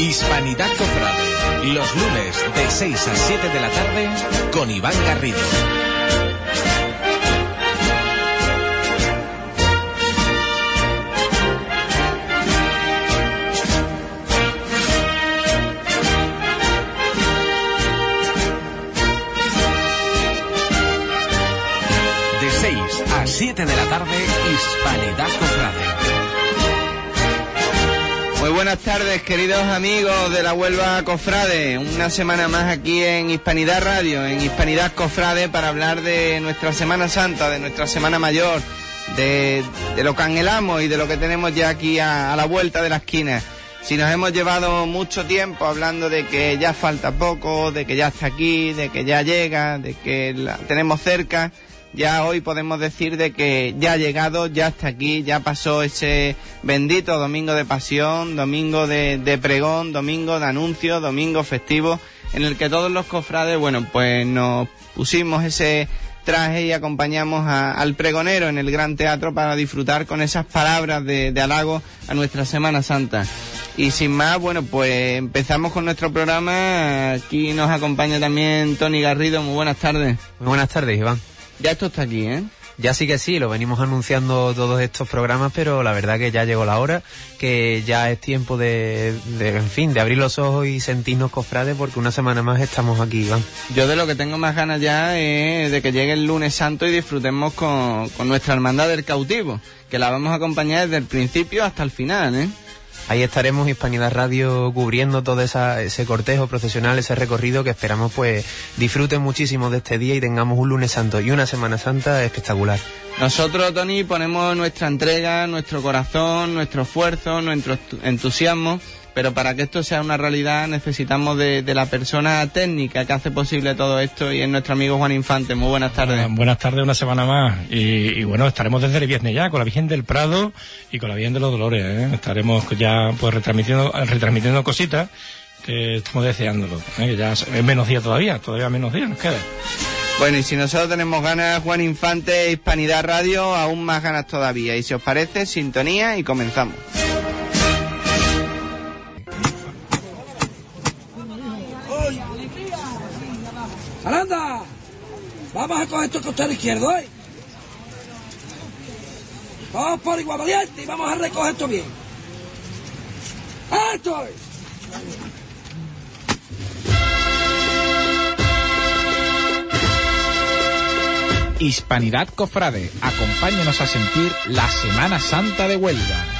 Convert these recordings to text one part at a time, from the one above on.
Hispanidad Cofrade, los lunes de 6 a 7 de la tarde con Iván Garrido. De 6 a 7 de la tarde, Hispanidad Cofrade. Muy buenas tardes, queridos amigos de la Huelva Cofrade. Una semana más aquí en Hispanidad Radio, en Hispanidad Cofrade, para hablar de nuestra Semana Santa, de nuestra Semana Mayor, de, lo que anhelamos y de lo que tenemos ya aquí a, a la vuelta de la esquina. Si nos hemos llevado mucho tiempo hablando de que ya falta poco, de que ya está aquí, de que ya llega, de que la tenemos cerca, ya hoy podemos decir de que ya ha llegado, ya está aquí, ya pasó ese bendito domingo de pasión, domingo de, de pregón, domingo de anuncio, domingo festivo, en el que todos los cofrades, bueno, pues nos pusimos ese traje y acompañamos al pregonero en el Gran Teatro para disfrutar con esas palabras de, de halago a nuestra Semana Santa. Y sin más, bueno, pues empezamos con nuestro programa. Aquí nos acompaña también Tony Garrido. Muy buenas tardes. Muy buenas tardes, Iván. Ya esto está aquí, ¿eh? Ya sí que sí, lo venimos anunciando todos estos programas, pero la verdad que ya llegó la hora, que ya es tiempo de, de, en fin, de abrir los ojos y sentirnos cofrades, porque una semana más estamos aquí, Iván. Yo de lo que tengo más ganas ya es de que llegue el lunes santo y disfrutemos con, con nuestra hermandad del cautivo, que la vamos a acompañar desde el principio hasta el final, ¿eh? Ahí estaremos Hispanidad Radio cubriendo todo esa, ese cortejo procesional, ese recorrido que esperamos pues disfruten muchísimo de este día y tengamos un lunes santo y una semana santa espectacular. Nosotros, Tony, ponemos nuestra entrega, nuestro corazón, nuestro esfuerzo, nuestro entusiasmo, pero para que esto sea una realidad necesitamos de, de la persona técnica que hace posible todo esto y es nuestro amigo Juan Infante. Muy buenas tardes. Ah, Buenas tardes, una semana más. Y, y bueno, estaremos desde el viernes ya con la Virgen del Prado y con la Virgen de los Dolores. ¿eh? Estaremos ya pues retransmitiendo, retransmitiendo cositas que estamos deseándolo. ¿eh? Que ya es es menos día todavía, todavía menos días nos queda. Bueno, y si nosotros tenemos ganas, Juan Infante, Hispanidad Radio, aún más ganas todavía. Y si os parece, sintonía y comenzamos. ¡Aranda! Vamos a coger esto costero izquierdo, ¿eh? Vamos por igual valiente y vamos a recoger esto bien. ¡Esto es! Hispanidad Cofrade, acompáñenos a sentir la Semana Santa de Huelva.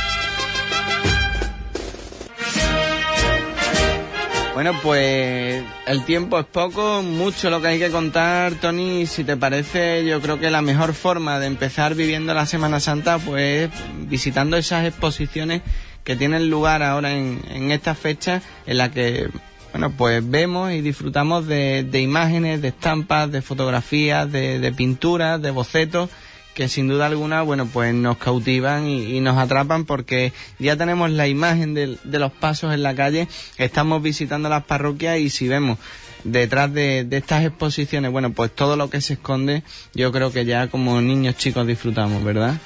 Bueno, pues el tiempo es poco, mucho lo que hay que contar, Tony. Si te parece, yo creo que la mejor forma de empezar viviendo la Semana Santa, pues visitando esas exposiciones que tienen lugar ahora en, en esta fecha, en la que, bueno, pues vemos y disfrutamos de, imágenes, de estampas, de fotografías, de pinturas, de bocetos que sin duda alguna, bueno, pues nos cautivan y, nos atrapan porque ya tenemos la imagen de, los pasos en la calle, estamos visitando las parroquias y si vemos detrás de, de estas exposiciones, bueno, pues todo lo que se esconde, yo creo que ya como niños chicos disfrutamos, ¿verdad?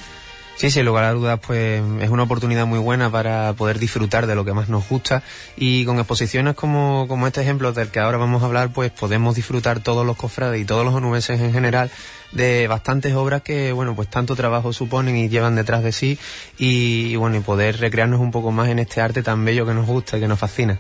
Sí, sin lugar a dudas, pues es una oportunidad muy buena para poder disfrutar de lo que más nos gusta y con exposiciones como, como este ejemplo del que ahora vamos a hablar, pues podemos disfrutar todos los cofrades y todos los onubenses en general de bastantes obras que, bueno, pues tanto trabajo suponen y llevan detrás de sí y, y, bueno, y poder recrearnos un poco más en este arte tan bello que nos gusta y que nos fascina.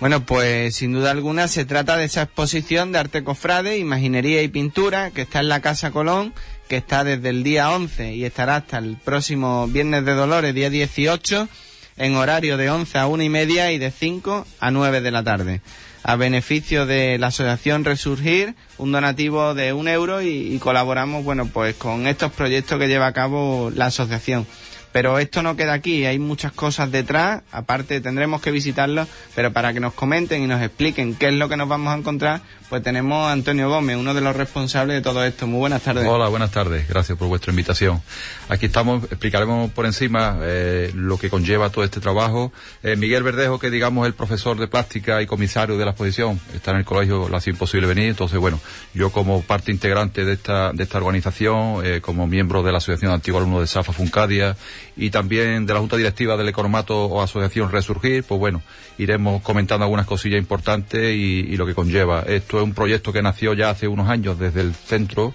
Bueno, pues sin duda alguna se trata de esa exposición de arte cofrade, imaginería y pintura que está en la Casa Colón, que está desde el día 11 y estará hasta el próximo Viernes de Dolores, día 18, en horario de 11 a 1 y media y de 5 a 9 de la tarde. A beneficio de la Asociación Resurgir, un donativo de un euro y, colaboramos, bueno, pues con estos proyectos que lleva a cabo la asociación. Pero esto no queda aquí, hay muchas cosas detrás, aparte tendremos que visitarlos, pero para que nos comenten y nos expliquen qué es lo que nos vamos a encontrar, pues tenemos a Antonio Gómez, uno de los responsables de todo esto. Muy buenas tardes. Hola, buenas tardes. Gracias por vuestra invitación. Aquí estamos, explicaremos por encima eh, lo que conlleva todo este trabajo. Eh, Miguel Verdejo, que digamos el profesor de plástica y comisario de la exposición, está en el colegio, le ha sido imposible venir, entonces bueno, yo como parte integrante de esta, de esta organización, eh, como miembro de la Asociación de Antiguos Alumnos de SAFA Funcadia y también de la Junta Directiva del Economato o Asociación Resurgir, pues bueno, iremos comentando algunas cosillas importantes y, y lo que conlleva. Esto es un proyecto que nació ya hace unos años desde el centro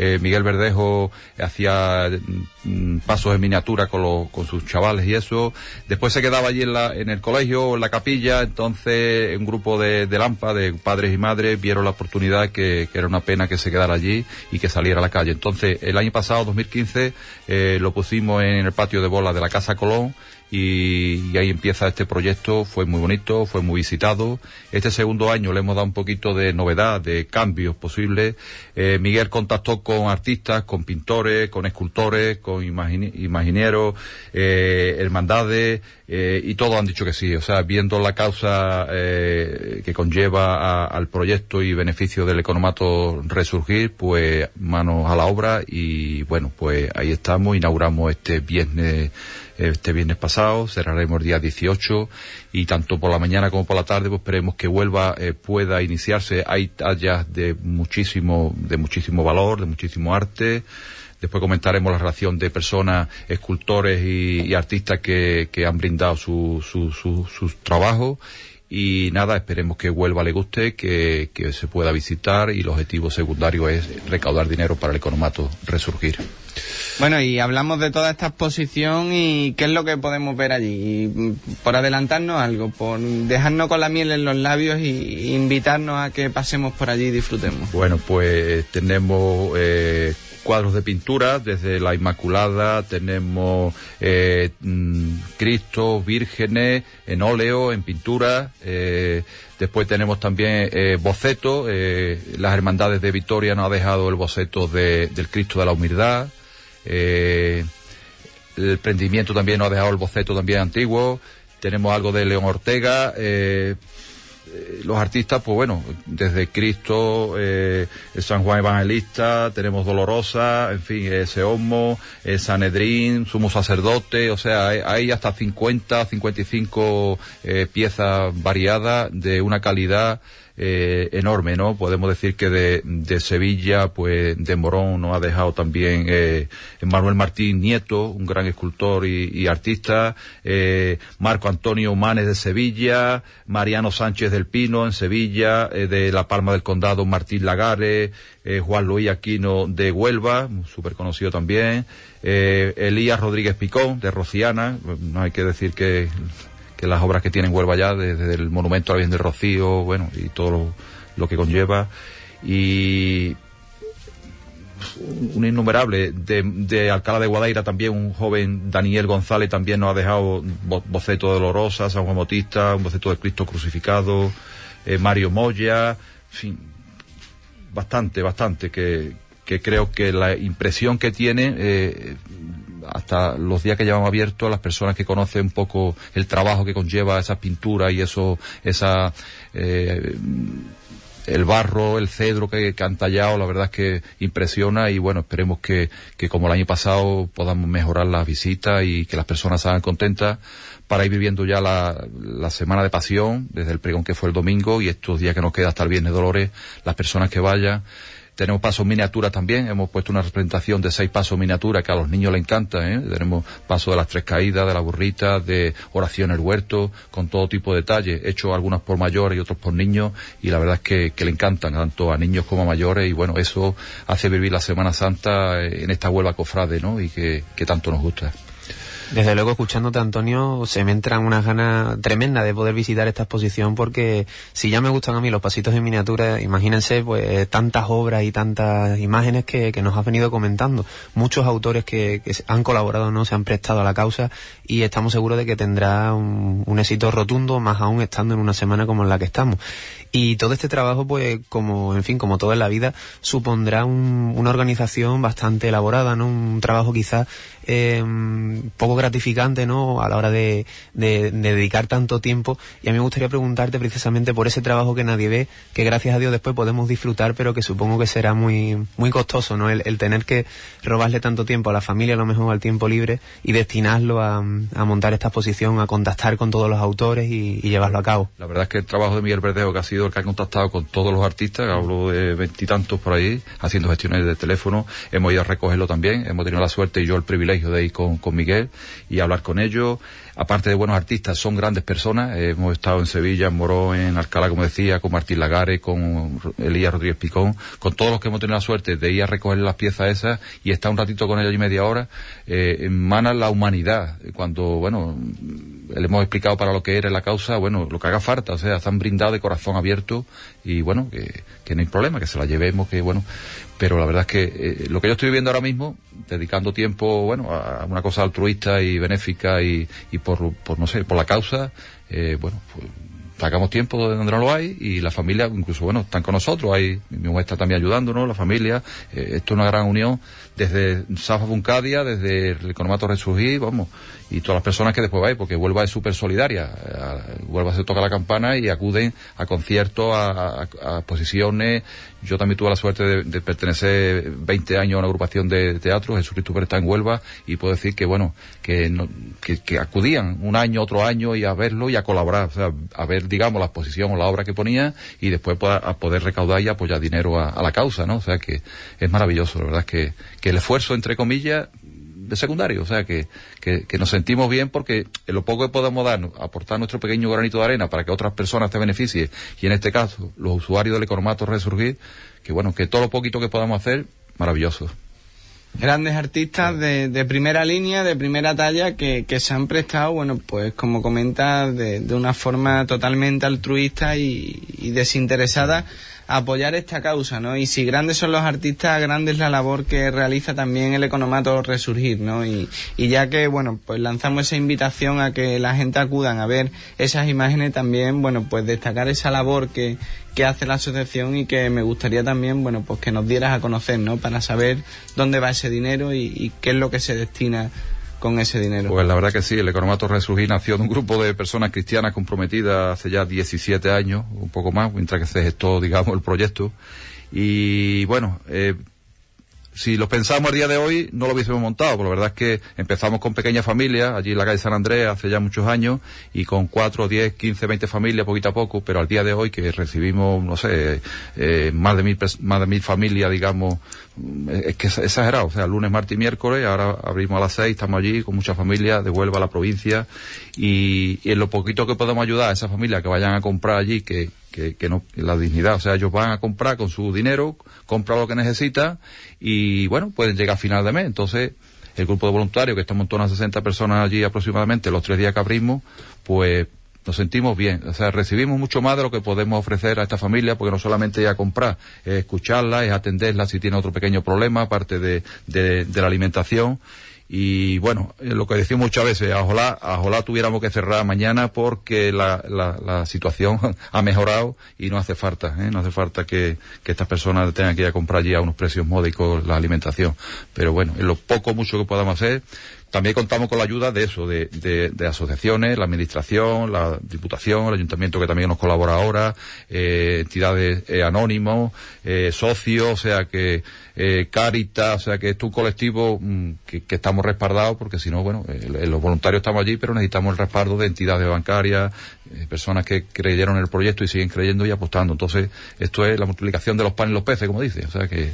eh, Miguel Verdejo hacía mm, pasos en miniatura con, con sus chavales y eso. Después se quedaba allí en, la, en el colegio, en la capilla, entonces un grupo de, de Lampa, de padres y madres, vieron la oportunidad que, que, era una pena que se quedara allí y que saliera a la calle. Entonces, el año pasado, 2015, eh, lo pusimos en el patio de bola de la Casa Colón y, ahí empieza este proyecto. Fue muy bonito, fue muy visitado. Este segundo año le hemos dado un poquito de novedad, de cambios posibles. Eh, Miguel contactó con artistas, con pintores, con escultores, con imagine imagineros, eh, hermandades, eh, y todos han dicho que sí. O sea, viendo la causa eh, que conlleva a, al proyecto y beneficio del economato resurgir, pues manos a la obra y bueno, pues ahí estamos, inauguramos este viernes este viernes pasado, cerraremos el día 18 y tanto por la mañana como por la tarde pues esperemos que vuelva eh, pueda iniciarse. Hay tallas de muchísimo, de muchísimo valor, de muchísimo arte. Después comentaremos la relación de personas, escultores y, artistas que, que, han brindado su, su, su, sus trabajos y nada, esperemos que vuelva le guste, que, que, se pueda visitar y el objetivo secundario es recaudar dinero para el economato resurgir. Bueno, y hablamos de toda esta exposición y qué es lo que podemos ver allí. Y por adelantarnos algo, por dejarnos con la miel en los labios y invitarnos a que pasemos por allí y disfrutemos. Bueno, pues tenemos eh, cuadros de pintura, desde la Inmaculada, tenemos eh, Cristo, vírgenes, en óleo, en pintura, eh, después tenemos también eh, bocetos, eh, las hermandades de Vitoria nos ha dejado el boceto de, del Cristo de la Humildad, eh, el prendimiento también nos ha dejado el boceto también antiguo, tenemos algo de León Ortega, eh, los artistas, pues bueno, desde Cristo, eh, San Juan Evangelista, tenemos Dolorosa, en fin, ese Homo, eh, Sanedrín, Sumo Sacerdote, o sea, hay, hay hasta 50, 55 eh, piezas variadas de una calidad eh, enorme, ¿no? Podemos decir que de, de, Sevilla, pues de Morón nos ha dejado también eh, Manuel Martín Nieto, un gran escultor y, y artista, eh, Marco Antonio Manes de Sevilla, Mariano Sánchez del Pino en Sevilla, eh, de La Palma del Condado Martín Lagares, eh, Juan Luis Aquino de Huelva, súper conocido también, eh, Elías Rodríguez Picón de Rociana, no hay que decir que que las obras que tienen Huelva ya, desde, el Monumento a la Virgen del Rocío, bueno, y todo lo, que conlleva. Y un innumerable de, Alcalá de Guadaira también un joven Daniel González también nos ha dejado bo, boceto de Dolorosa, San Juan Bautista, un boceto de Cristo crucificado, eh, Mario Moya, en fin, bastante, bastante que, que creo que la impresión que tiene eh, hasta los días que llevamos abiertos, las personas que conocen un poco el trabajo que conlleva esa pintura y eso, esa, eh, el barro, el cedro que, han tallado, la verdad es que impresiona y bueno, esperemos que, que como el año pasado podamos mejorar las visitas y que las personas se hagan contentas para ir viviendo ya la, la, semana de pasión, desde el pregón que fue el domingo y estos días que nos queda hasta el viernes Dolores, las personas que vayan, tenemos pasos miniatura también, hemos puesto una representación de seis pasos miniatura que a los niños les encanta, ¿eh? tenemos paso de las tres caídas, de la burrita, de oración en el huerto, con todo tipo de detalles, hechos algunas por mayores y otros por niños, y la verdad es que, le encantan tanto a niños como a mayores, y bueno, eso hace vivir la Semana Santa en esta Huelva cofrade, ¿no? Y que tanto nos gusta. Desde luego, escuchándote, Antonio, se me entran unas ganas tremendas de poder visitar esta exposición porque si ya me gustan a mí los pasitos en miniatura, imagínense pues tantas obras y tantas imágenes que, que nos has venido comentando. Muchos autores que, que, han colaborado, no se han prestado a la causa y estamos seguros de que tendrá un, un éxito rotundo, más aún estando en una semana como en la que estamos. Y todo este trabajo, pues, como, en fin, como todo en la vida, supondrá un, una organización bastante elaborada, ¿no? Un trabajo quizás eh, poco gratificante, ¿no? A la hora de, de, dedicar tanto tiempo. Y a mí me gustaría preguntarte precisamente por ese trabajo que nadie ve, que gracias a Dios después podemos disfrutar, pero que supongo que será muy, muy costoso, ¿no? El, tener que robarle tanto tiempo a la familia, a lo mejor al tiempo libre, y destinarlo a, a montar esta exposición, a contactar con todos los autores y, llevarlo a cabo. La verdad es que el trabajo de Miguel Verdejo, que ha sido que ha contactado con todos los artistas, hablo de veintitantos por ahí, haciendo gestiones de teléfono, hemos ido a recogerlo también, hemos tenido la suerte y yo el privilegio de ir con, con Miguel y hablar con ellos. Aparte de buenos artistas, son grandes personas. hemos estado en Sevilla, en Morón, en Alcalá, como decía, con Martín Lagares, con Elías Rodríguez Picón, con todos los que hemos tenido la suerte de ir a recoger las piezas esas y estar un ratito con ellos y media hora. Eh, emana la humanidad. Cuando, bueno, le hemos explicado para lo que era la causa, bueno, lo que haga falta, o sea, están brindados de corazón abierto y bueno, que, que no hay problema, que se la llevemos, que bueno, pero la verdad es que eh, lo que yo estoy viviendo ahora mismo, dedicando tiempo, bueno, a una cosa altruista y benéfica y, y por, por, no sé, por la causa, eh, bueno, pues sacamos tiempo de donde no lo hay y la familia, incluso, bueno, están con nosotros, hay, mi mujer está también ayudándonos, la familia, eh, esto es una gran unión desde Safa Buncadia, desde el Economato Resurgir, vamos, y todas las personas que después vais, porque Huelva es súper solidaria. Eh, Huelva se toca la campana y acuden a conciertos, a, exposiciones. Yo también tuve la suerte de, pertenecer 20 años a una agrupación de teatro, Jesucristo está en Huelva, y puedo decir que, bueno, que, que, acudían un año, otro año y a verlo y a colaborar, o sea, a ver, digamos, la exposición o la obra que ponía y después a poder recaudar y apoyar dinero a, la causa, ¿no? O sea, que es maravilloso, la verdad es que, que el esfuerzo, entre comillas, de secundario. O sea, que, que, nos sentimos bien porque lo poco que podemos dar, aportar nuestro pequeño granito de arena para que otras personas te beneficien, y en este caso, los usuarios del economato resurgir, que bueno, que todo lo poquito que podamos hacer, maravilloso. Grandes artistas de, de primera línea, de primera talla, que, que se han prestado, bueno, pues como comenta, de, de una forma totalmente altruista y, y desinteresada apoyar esta causa, ¿no? Y si grandes son los artistas, grande es la labor que realiza también el economato Resurgir, ¿no? Y, y ya que, bueno, pues lanzamos esa invitación a que la gente acudan a ver esas imágenes también, bueno, pues destacar esa labor que, que hace la asociación y que me gustaría también, bueno, pues que nos dieras a conocer, ¿no? Para saber dónde va ese dinero y, y qué es lo que se destina Pues la verdad que sí, el Economato Resurgir nació de un grupo de personas cristianas comprometidas hace ya 17 años, un poco más, mientras que se gestó, digamos, el proyecto. Y bueno, eh, si lo pensamos a día de hoy, no lo hubiésemos montado, pero la verdad es que empezamos con pequeñas familias, allí en la calle San Andrés, hace ya muchos años, y con 4, 10, 15, 20 familias, poquito a poco, pero al día de hoy que recibimos, no sé, eh, más de mil, más de mil familias, digamos, es que es exagerado, o sea, lunes, martes y miércoles, ahora abrimos a las seis, estamos allí con muchas familias, de Huelva a la provincia, y, en lo poquito que podemos ayudar a esas familias que vayan a comprar allí, que, que, que no, la dignidad, o sea, ellos van a comprar con su dinero, compran lo que necesitan, y bueno, pueden llegar a final de mes, entonces, el grupo de voluntarios, que estamos en torno a 60 personas allí aproximadamente, los tres días que abrimos, pues nos sentimos bien. O sea, recibimos mucho más de lo que podemos ofrecer a esta familia, porque no solamente es a comprar, es escucharla, es atenderla si tiene otro pequeño problema, aparte de, de, la alimentación. Y bueno, eh, lo que decimos muchas veces, ojalá, ojalá tuviéramos que cerrar mañana porque la, la, la situación ha mejorado y no hace falta, ¿eh? no hace falta que, que estas personas tengan que ir a comprar allí a unos precios módicos la alimentación. Pero bueno, en lo poco mucho que podamos hacer, también contamos con la ayuda de eso, de, de, asociaciones, la administración, la diputación, el ayuntamiento que también nos colabora ahora, eh, entidades eh, anónimos, eh, socios, o sea que eh, Caritas, o sea que es un colectivo mm, que, que, estamos respaldados porque si no, bueno, los voluntarios estamos allí, pero necesitamos el respaldo de entidades bancarias, personas que creyeron en el proyecto y siguen creyendo y apostando. Entonces, esto es la multiplicación de los panes y los peces, como dice, o sea que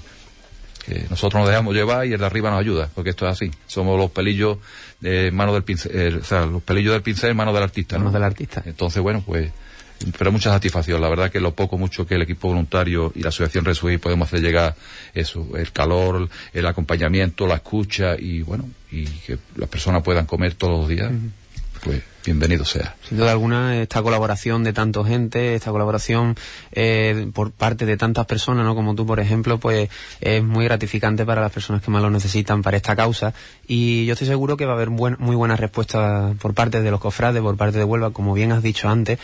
que nosotros nos dejamos llevar y el de arriba nos ayuda, porque esto es así. Somos los pelillos de mano del pincel, o sea, los pelillos del pincel en manos del artista. Manos del artista. Entonces, bueno, pues, pero mucha satisfacción. La verdad que lo poco, mucho que el equipo voluntario y la asociación Resuí podemos hacer llegar eso, el calor, el acompañamiento, la escucha y bueno, y que las personas puedan comer todos los días, pues bienvenido sea. Sin duda alguna, esta colaboración de tanta gente, esta colaboración eh, por parte de tantas personas, ¿no? Como tú, por ejemplo, pues es muy gratificante para las personas que más lo necesitan para esta causa. Y yo estoy seguro que va a haber muy buena respuesta por parte de los cofrades, por parte de Huelva, como bien has dicho antes.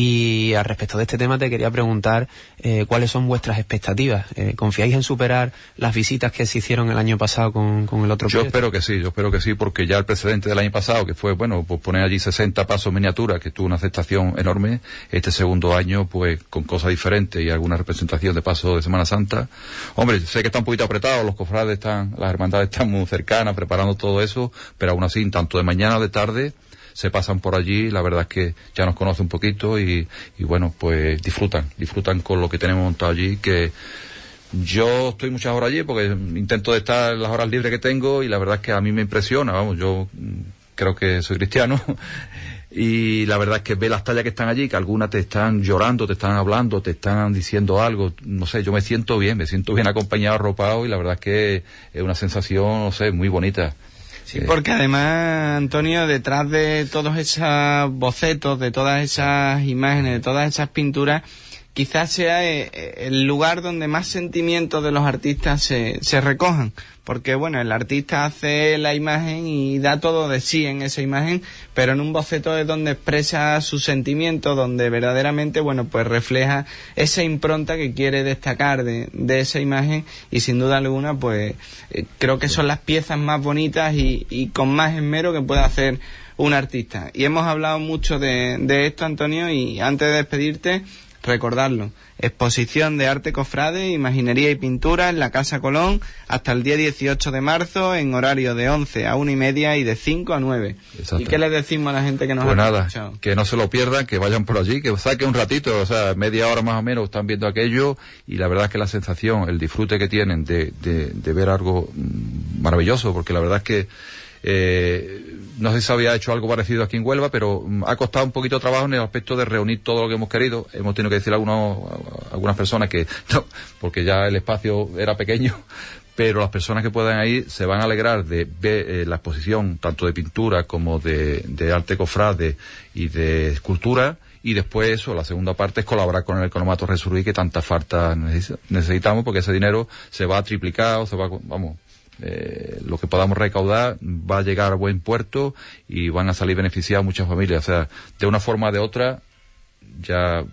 Y al respecto de este tema te quería preguntar eh, cuáles son vuestras expectativas. Eh, ¿Confiáis en superar las visitas que se hicieron el año pasado con, el otro Yo espero que sí, yo espero que sí, porque ya el precedente del año pasado, que fue, bueno, pues poner allí 60 pasos miniaturas, que tuvo una aceptación enorme, este segundo año, pues con cosas diferentes y alguna representación de paso de Semana Santa. Hombre, sé que está un poquito apretado, los cofrades están, las hermandades están muy cercanas, preparando todo eso, pero aún así, tanto de mañana o de tarde, se pasan por allí, la verdad es que ya nos conoce un poquito y, bueno, pues disfrutan, disfrutan con lo que tenemos montado allí, que yo estoy muchas horas allí porque intento de estar las horas libres que tengo y la verdad es que a mí me impresiona, vamos, yo creo que soy cristiano y la verdad es que ve las tallas que están allí, que algunas te están llorando, te están hablando, te están diciendo algo, no sé, yo me siento bien, me siento bien acompañado, arropado y la verdad es que es una sensación, no sé, muy bonita. Sí, porque además, Antonio, detrás de todos esos bocetos, de todas esas imágenes, de todas esas pinturas, quizás sea eh, el lugar donde más sentimientos de los artistas se, se recojan. Porque, bueno, el artista hace la imagen y da todo de sí en esa imagen, pero en un boceto es donde expresa sus sentimientos, donde verdaderamente, bueno, pues refleja esa impronta que quiere destacar de, de esa imagen y sin duda alguna, pues eh, creo que son las piezas más bonitas y, y con más esmero que puede hacer un artista. Y hemos hablado mucho de, de esto, Antonio, y antes de despedirte, recordarlo. Exposición de arte cofrade, imaginería y pintura en la Casa Colón hasta el día 18 de marzo en horario de 11 a 1 y media y de 5 a 9. ¿Y qué le decimos a la gente que nos pues ha nada, que no se lo pierdan, que vayan por allí, que saquen un ratito, o sea, media hora más o menos están viendo aquello y la verdad es que la sensación, el disfrute que tienen de, de, de ver algo mm, maravilloso, porque la verdad es que eh, no sé si había hecho algo parecido aquí en Huelva, pero mm, ha costado un poquito de trabajo en el aspecto de reunir todo lo que hemos querido. Hemos tenido que decir a, algunas personas que no, porque ya el espacio era pequeño, pero las personas que puedan ir se van a alegrar de ver eh, la exposición tanto de pintura como de, arte cofrade y de escultura y después eso, la segunda parte es colaborar con el economato Resurgir que tanta falta necesitamos porque ese dinero se va a triplicar o se va, vamos, eh, lo que podamos recaudar va a llegar a buen puerto y van a salir beneficiadas muchas familias. O sea, de una forma o de otra, ya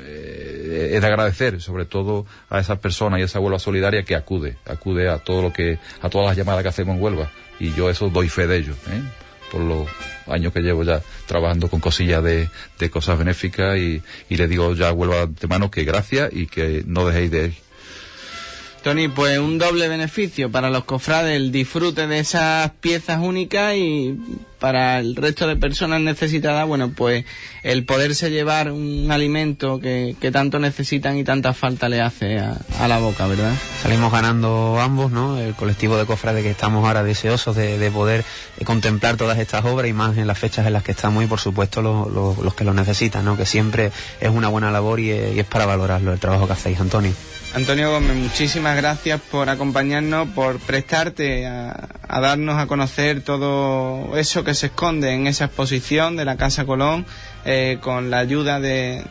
eh, es de agradecer, sobre todo a esas personas y a esa Huelva solidaria que acude, acude a todo lo que, a todas las llamadas que hacemos en Huelva. Y yo eso doy fe de ello, ¿eh? por los años que llevo ya trabajando con cosillas de, de cosas benéficas y, y le digo ya Huelva de mano que gracias y que no dejéis de Tony, pues un doble beneficio para los cofrades, el disfrute de esas piezas únicas y para el resto de personas necesitadas, bueno, pues el poderse llevar un alimento que, tanto necesitan y tanta falta le hace a, la boca, ¿verdad? Salimos ganando ambos, ¿no? El colectivo de cofrades que estamos ahora deseosos de, poder contemplar todas estas obras y más en las fechas en las que estamos y por supuesto los que lo necesitan, ¿no? Que siempre es una buena labor y, y es para valorarlo el trabajo que hacéis, Antonio. Antonio Gómez, muchísimas gracias por acompañarnos, por prestarte a, darnos a conocer todo eso que se esconde en esa exposición de la Casa Colón, eh, con la ayuda de,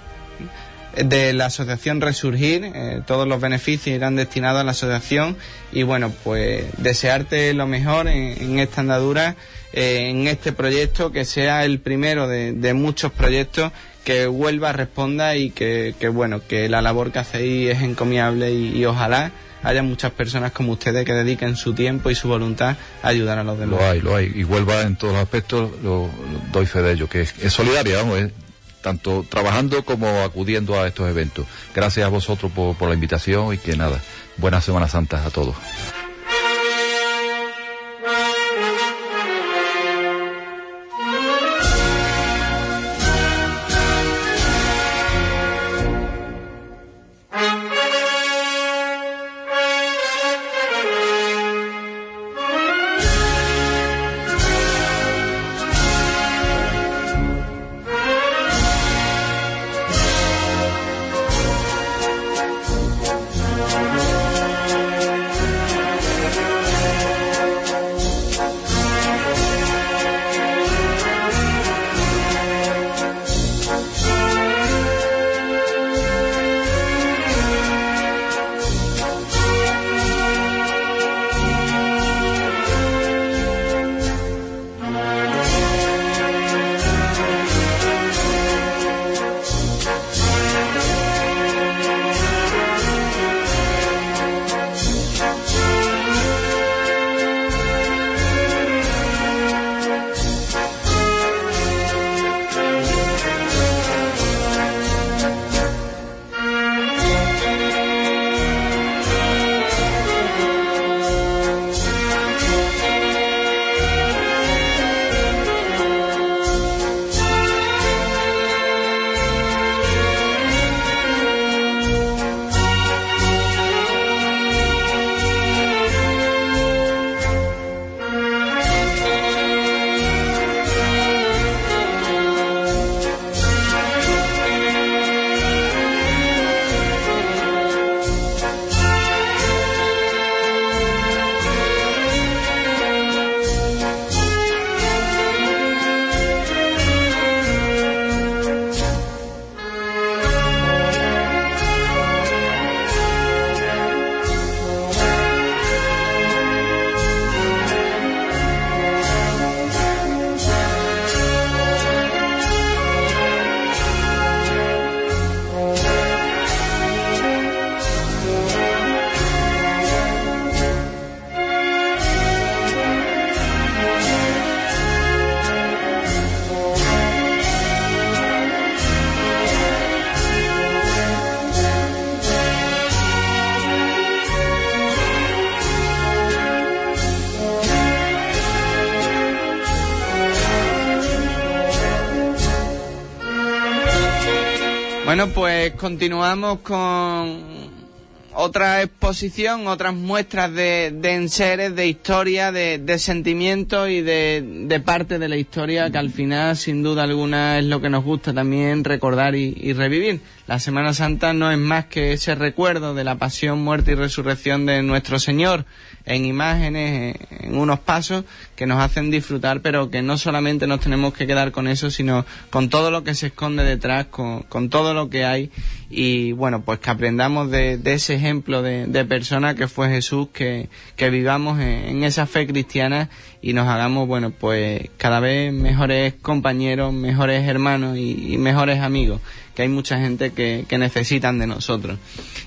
de la Asociación Resurgir. Eh, todos los beneficios irán destinados a la asociación y bueno, pues desearte lo mejor en, esta andadura, eh, en este proyecto, que sea el primero de, de muchos proyectos que Huelva responda y que, bueno, que la labor que hacéis es encomiable y, ojalá haya muchas personas como ustedes que dediquen su tiempo y su voluntad a ayudar a los demás. Lo hay, lo hay. Y Huelva en todos los aspectos, lo, doy fe de ello, que es, solidaria, vamos, tanto trabajando como acudiendo a estos eventos. Gracias a vosotros por, por la invitación y que nada, buenas Semanas Santas a todos. Bueno, pues continuamos con otra exposición, otras muestras de, de enseres, de historia, de, de sentimientos y de, parte de la historia que al final, sin duda alguna, es lo que nos gusta también recordar y, revivir. La Semana Santa no es más que ese recuerdo de la pasión, muerte y resurrección de nuestro Señor en imágenes, en unos pasos que nos hacen disfrutar, pero que no solamente nos tenemos que quedar con eso, sino con todo lo que se esconde detrás, con, con todo lo que hay. Y bueno, pues que aprendamos de, de ese ejemplo de, persona que fue Jesús, que, vivamos en, en, esa fe cristiana y nos hagamos, bueno, pues cada vez mejores compañeros, mejores hermanos y, y mejores amigos, que hay mucha gente que, que, necesitan de nosotros.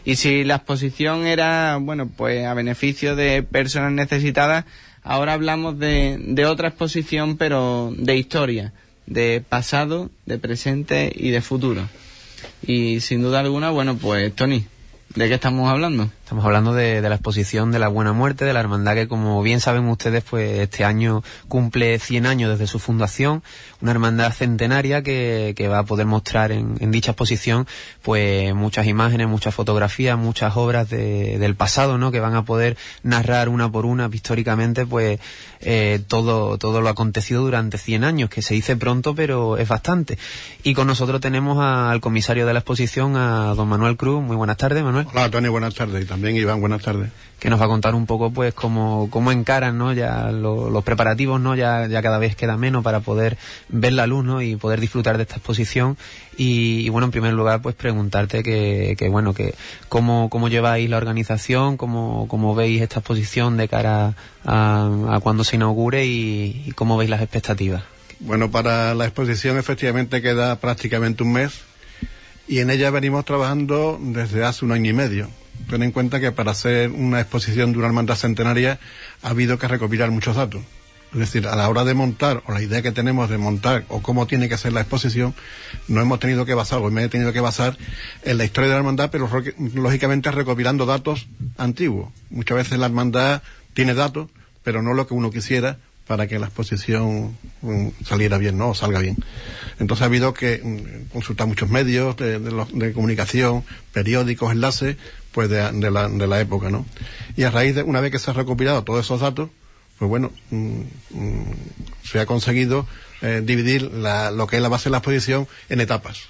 Y si la exposición era, bueno, pues a beneficio de personas necesitadas, ahora hablamos de, de otra exposición, pero de historia, de pasado, de presente y de futuro. Y sin duda alguna, bueno, pues Tony, ¿de qué estamos hablando? Estamos hablando de, la exposición de la Buena Muerte, de la hermandad que, como bien saben ustedes, pues este año cumple 100 años desde su fundación, una hermandad centenaria que, va a poder mostrar en, en, dicha exposición, pues muchas imágenes, muchas fotografías, muchas obras de, del pasado, ¿no? Que van a poder narrar una por una históricamente, pues eh, todo todo lo acontecido durante 100 años, que se dice pronto, pero es bastante. Y con nosotros tenemos al comisario de la exposición, a don Manuel Cruz. Muy buenas tardes, Manuel. Hola, Tony, buenas tardes también Iván, buenas tardes. Que nos va a contar un poco pues cómo, cómo encaran ¿no? ya lo, los preparativos, ¿no? Ya, ya cada vez queda menos para poder ver la luz ¿no? y poder disfrutar de esta exposición. Y, y bueno, en primer lugar, pues preguntarte que, que bueno, que cómo, cómo lleváis la organización, cómo, cómo veis esta exposición de cara a, a cuando se inaugure y, y cómo veis las expectativas. Bueno, para la exposición efectivamente queda prácticamente un mes y en ella venimos trabajando desde hace un año y medio ten en cuenta que para hacer una exposición de una hermandad centenaria ha habido que recopilar muchos datos. Es decir, a la hora de montar, o la idea que tenemos de montar, o cómo tiene que ser la exposición, no hemos tenido que basar, o me he tenido que basar en la historia de la hermandad, pero lógicamente recopilando datos antiguos. Muchas veces la hermandad tiene datos, pero no lo que uno quisiera para que la exposición um, saliera bien, ¿no? O salga bien. Entonces ha habido que um, consultar muchos medios de, de comunicación, periódicos, enlaces, pues de, la, de la época, ¿no? Y a raíz de, una vez que se ha recopilado todos esos datos, pues bueno, mm, mm, se ha conseguido eh, dividir la, lo que es la base de la exposición en etapas.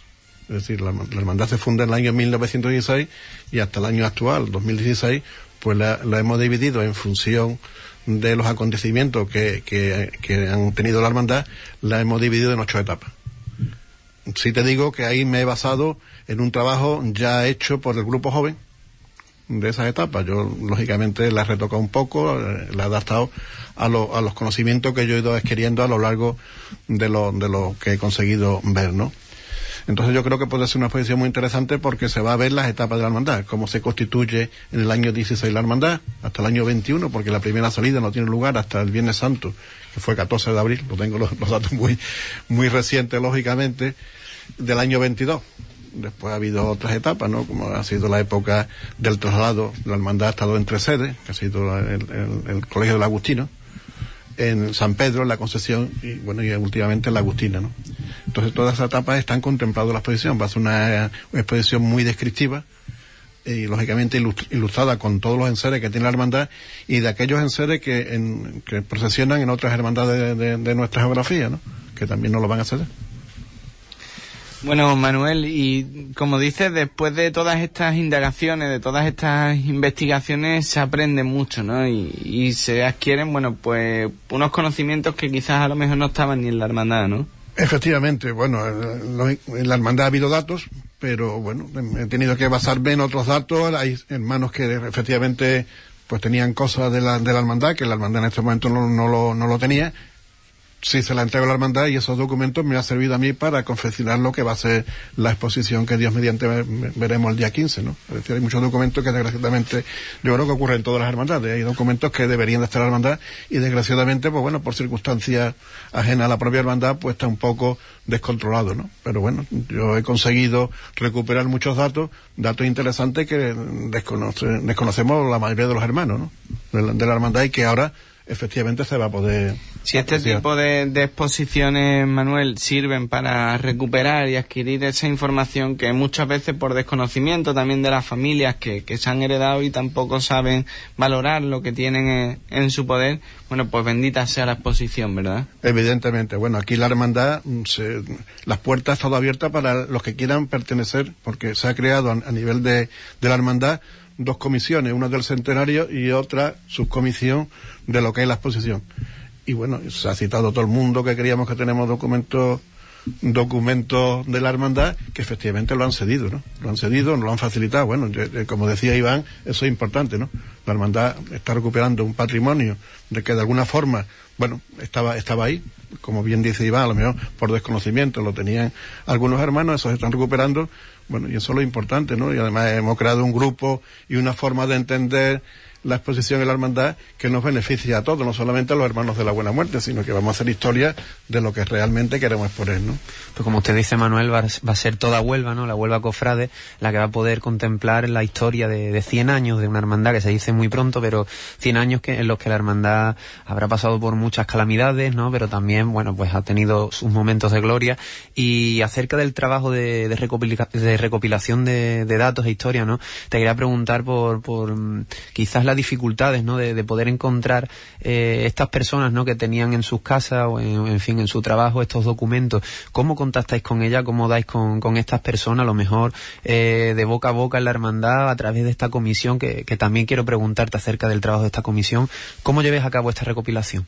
Es decir, la, la, hermandad se funda en el año 1916 y hasta el año actual, 2016, pues la, la hemos dividido en función de los acontecimientos que, que, que, han tenido la hermandad, la hemos dividido en ocho etapas. Sí te digo que ahí me he basado en un trabajo ya hecho por el grupo joven, de esas etapas. Yo, lógicamente, la he retocado un poco, la he adaptado a, lo, a los conocimientos que yo he ido adquiriendo a lo largo de lo, de lo que he conseguido ver, ¿no? Entonces yo creo que puede ser una exposición muy interesante porque se va a ver las etapas de la hermandad, cómo se constituye en el año 16 la hermandad, hasta el año 21, porque la primera salida no tiene lugar hasta el Viernes Santo, que fue 14 de abril, lo tengo los, los datos muy, muy recientes, lógicamente, del año 22 después ha habido otras etapas, ¿no? Como ha sido la época del traslado, la hermandad ha estado en tres sedes, que ha sido el, Colegio del Agustino, en San Pedro, en la Concepción, y bueno, y últimamente en la Agustina, ¿no? Entonces todas esas etapas están contempladas en la exposición, va a ser una, exposición muy descriptiva, y lógicamente ilustrada con todos los enseres que tiene la hermandad y de aquellos enseres que, en, que procesionan en otras hermandades de, de, de nuestra geografía, ¿no? Que también nos lo van a hacer. Bueno, Manuel, y como dices, después de todas estas indagaciones, de todas estas investigaciones, se aprende mucho, ¿no? Y, y, se adquieren, bueno, pues unos conocimientos que quizás a lo mejor no estaban ni en la hermandad, ¿no? Efectivamente, bueno, en la hermandad ha habido datos, pero bueno, he tenido que basarme en otros datos. Hay hermanos que efectivamente pues tenían cosas de la, de la hermandad, que la hermandad en este momento no, lo, no lo tenía, sí se la entrego a la hermandad y esos documentos me han servido a mí para confeccionar lo que va a ser la exposición que Dios mediante veremos el día 15, ¿no? Es decir, hay muchos documentos que desgraciadamente, yo creo que ocurre en todas las hermandades, hay documentos que deberían de estar en la hermandad y desgraciadamente, pues bueno, por circunstancias ajenas a la propia hermandad, pues está un poco descontrolado, ¿no? Pero bueno, yo he conseguido recuperar muchos datos, datos interesantes que desconoce, desconocemos la mayoría de los hermanos, ¿no? De de la hermandad y que ahora efectivamente se va a poder. Si este tipo de, de, exposiciones, Manuel, sirven para recuperar y adquirir esa información que muchas veces por desconocimiento también de las familias que, que se han heredado y tampoco saben valorar lo que tienen en, en, su poder, bueno, pues bendita sea la exposición, ¿verdad? Evidentemente. Bueno, aquí la hermandad, mm, se, las puertas están abiertas para los que quieran pertenecer, porque se ha creado a, a nivel de, de la hermandad dos comisiones, una del centenario y otra subcomisión de lo que es la exposición. Y bueno, se ha citado todo el mundo que queríamos que tenemos documentos documentos de la hermandad que efectivamente lo han cedido, ¿no? Lo han cedido, lo han facilitado. Bueno, como decía Iván, eso es importante, ¿no? La hermandad está recuperando un patrimonio de que de alguna forma, bueno, estaba, estaba ahí, como bien dice Iván, a lo mejor por desconocimiento lo tenían algunos hermanos, eso se están recuperando bueno, y eso es lo importante, ¿no? Y además hemos creado un grupo y una forma de entender la exposición en la hermandad que nos beneficia a todos, no solamente a los hermanos de la buena muerte, sino que vamos a hacer historia de lo que realmente queremos exponer, ¿no? Pues como usted dice, Manuel, va, a ser toda Huelva, ¿no? La Huelva Cofrade, la que va a poder contemplar la historia de, de 100 años de una hermandad que se dice muy pronto, pero 100 años que, en los que la hermandad habrá pasado por muchas calamidades, ¿no? Pero también, bueno, pues ha tenido sus momentos de gloria. Y acerca del trabajo de, de, de recopilación de, de, datos e historia, ¿no? Te quería preguntar por, por quizás dificultades, ¿no? De, de poder encontrar eh, estas personas, ¿no? Que tenían en sus casas o en, fin, en su trabajo estos documentos. ¿Cómo contactáis con ella? ¿Cómo dais con, estas personas? A lo mejor eh, de boca a boca en la hermandad a través de esta comisión, que, también quiero preguntarte acerca del trabajo de esta comisión. ¿Cómo lleves a cabo esta recopilación?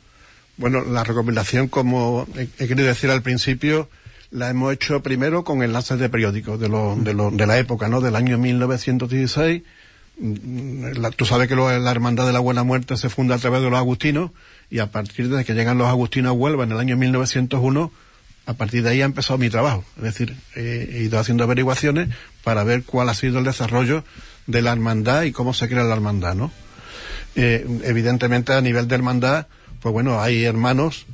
Bueno, la recopilación, como he, querido decir al principio, la hemos hecho primero con enlaces de periódicos de, de, de la época, ¿no? Del año 1916. La, tú sabes que lo, la Hermandad de la Buena Muerte se funda a través de los agustinos y a partir de que llegan los agustinos a Huelva en el año 1901 a partir de ahí ha empezado mi trabajo. Es decir, he ido haciendo averiguaciones para ver cuál ha sido el desarrollo de la hermandad y cómo se crea la hermandad, ¿no? Eh, evidentemente, a nivel de hermandad, pues bueno, hay hermanos.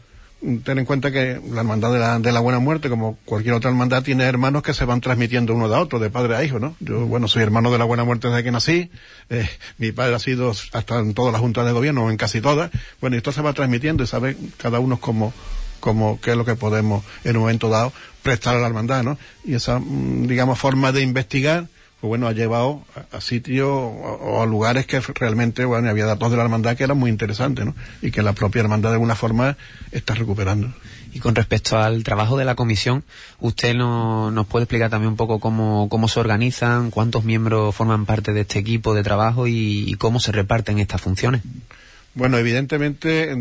Ten en cuenta que la hermandad de la, de la buena muerte, como cualquier otra hermandad, tiene hermanos que se van transmitiendo uno de otro, de padre a hijo, ¿no? Yo, bueno, soy hermano de la buena muerte desde que nací. Eh, mi padre ha sido hasta en todas las juntas de gobierno, en casi todas. Bueno, y esto se va transmitiendo y sabe cada uno cómo, como qué es lo que podemos en un momento dado prestar a la hermandad, ¿no? Y esa, digamos, forma de investigar, pues bueno, ha llevado a, a sitios o, a lugares que realmente, bueno, había datos de la hermandad que eran muy interesantes, ¿no? Y que la propia hermandad de alguna forma está recuperando. Y con respecto al trabajo de la comisión, ¿usted no, nos puede explicar también un poco cómo, cómo se organizan, cuántos miembros forman parte de este equipo de trabajo y, y cómo se reparten estas funciones? Bueno, evidentemente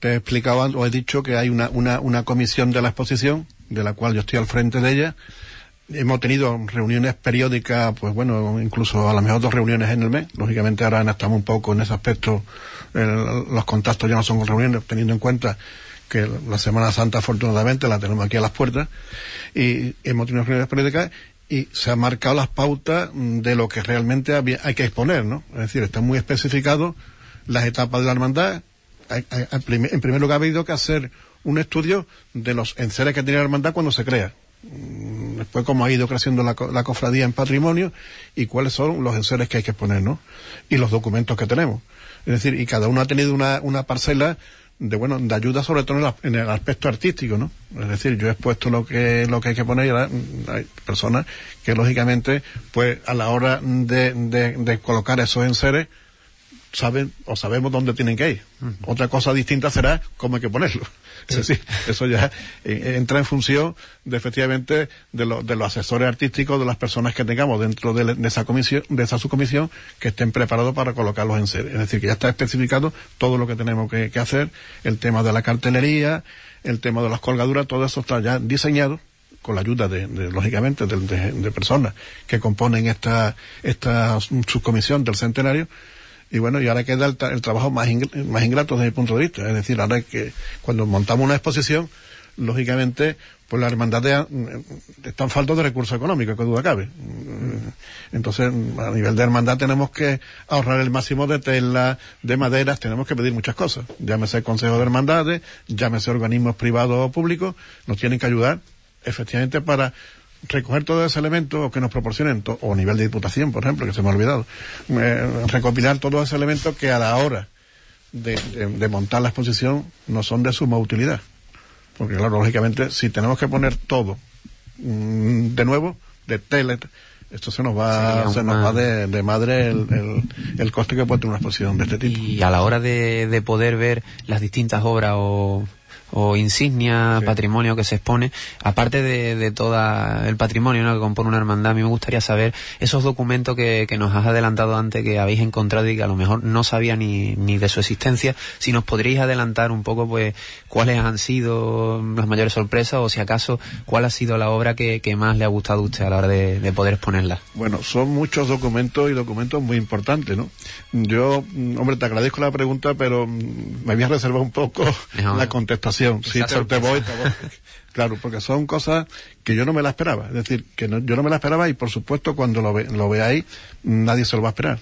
te he explicado o he dicho que hay una, una, una comisión de la exposición, de la cual yo estoy al frente de ella. Hemos tenido reuniones periódicas, pues bueno, incluso a lo mejor dos reuniones en el mes. Lógicamente ahora estamos un poco en ese aspecto, el, los contactos ya no son reuniones, teniendo en cuenta que la Semana Santa afortunadamente la tenemos aquí a las puertas. Y hemos tenido reuniones periódicas y se han marcado las pautas de lo que realmente hay que exponer, ¿no? Es decir, está muy especificado las etapas de la hermandad. En primer lugar, ha habido que hacer un estudio de los enseres que tenía la hermandad cuando se crea. Después, cómo ha ido creciendo la, la, cofradía en patrimonio y cuáles son los enseres que hay que exponer, ¿no? Y los documentos que tenemos. Es decir, y cada uno ha tenido una, parcela de bueno de ayuda sobre todo en, la, en, el aspecto artístico no es decir yo he expuesto lo que lo que hay que poner y ahora hay personas que lógicamente pues a la hora de, de, de colocar esos enseres saben o sabemos dónde tienen que ir. Uh -huh. Otra cosa distinta será cómo hay que ponerlo. Sí. Es decir, eso ya eh, entra en función de efectivamente de, lo, de, los asesores artísticos, de las personas que tengamos dentro de, de, esa comisión, de esa subcomisión, que estén preparados para colocarlos en serie. Es decir, que ya está especificado todo lo que tenemos que, que hacer, el tema de la cartelería, el tema de las colgaduras, todo eso está ya diseñado con la ayuda de, de lógicamente de, de, personas que componen esta, esta subcomisión del centenario y bueno, y ahora queda el, el trabajo más, más ingrato desde mi punto de vista. Es decir, ahora que cuando montamos una exposición, lógicamente, pues la hermandad de, están faltos de recursos económicos, que duda cabe. Entonces, a nivel de hermandad tenemos que ahorrar el máximo de tela, de maderas, tenemos que pedir muchas cosas. Llámese Consejo de Hermandades, llámese organismos privados o públicos, nos tienen que ayudar efectivamente para recoger todo ese elemento o que nos proporcionen, o a nivel de diputación, por ejemplo, que se me ha olvidado, eh, recopilar todo ese elemento que a la hora de, de- de montar la exposición no son de suma utilidad. Porque claro, lógicamente, si tenemos que poner todo mm, de nuevo, de tele, esto se nos va, se nos va de, de madre el, el, el coste que puede tener una exposición de este tipo. Y a la hora de, de poder ver las distintas obras o, o insignias, Sí. patrimonio que se expone, aparte de, de todo el patrimonio ¿no? que compone una hermandad, a mí me gustaría saber esos documentos que, que nos has adelantado antes, que habéis encontrado y que a lo mejor no sabía ni, ni de su existencia, si nos podríais adelantar un poco pues cuáles han sido las mayores sorpresas o si acaso cuál ha sido la obra que, que más le ha gustado a usted a la hora de, de poder exponerla. Bueno, son muchos documentos y documentos muy importantes, ¿no? Yo, mm, hombre, te agradezco la pregunta, pero mm, me voy a reservar un poco la contestación. Sí, Esa te, te sorpresa. voy, te voy. Claro, porque son cosas que yo no me las esperaba. Es decir, que no- yo no me las esperaba y, por supuesto, cuando lo, ve, lo veáis, nadie se lo va a esperar.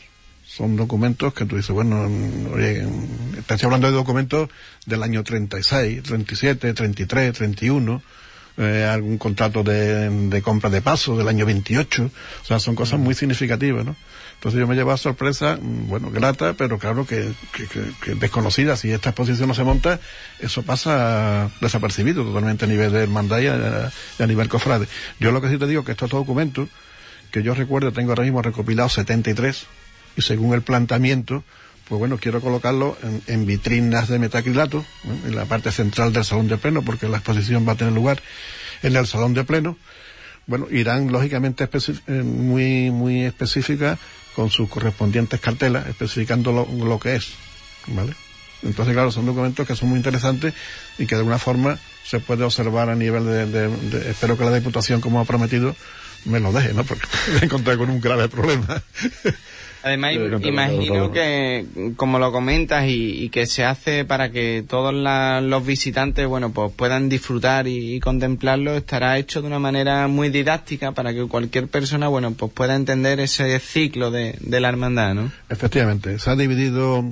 Son documentos que tú dices, bueno, oye, estás hablando de documentos del año 36, 37, 33, 31, eh, algún contrato de, de compra de paso del año 28. O sea, son cosas muy significativas, ¿no? Entonces yo me llevo a sorpresa, mm, bueno, grata, pero claro que, que, que- que desconocida. Si esta exposición no se monta, eso pasa desapercibido totalmente a nivel de hermandad y a, nivel cofrade. Yo lo que sí te digo que estos documentos, que yo recuerdo, tengo ahora mismo recopilados 73, y según el planteamiento, pues bueno, quiero colocarlo en, en vitrinas de metacrilato, en la parte central del salón de pleno, porque la exposición va a tener lugar en el salón de pleno. Bueno, irán lógicamente eh, muy, muy específicas con sus correspondientes cartelas, especificando lo, lo que es, ¿vale? Entonces, claro, son documentos que son muy interesantes y que de alguna forma se puede observar a nivel de, espero que la Diputación, como ha prometido, me lo deje, ¿no? Porque me he con un grave problema. Además, Eh, imagino que, como lo comentas, y, y que se hace para que todos la- los visitantes, bueno, pues puedan disfrutar y, y contemplarlo, estará hecho de una manera muy didáctica para que cualquier persona, bueno, pues pueda entender ese ciclo de, de la hermandad, ¿no? Efectivamente, se ha dividido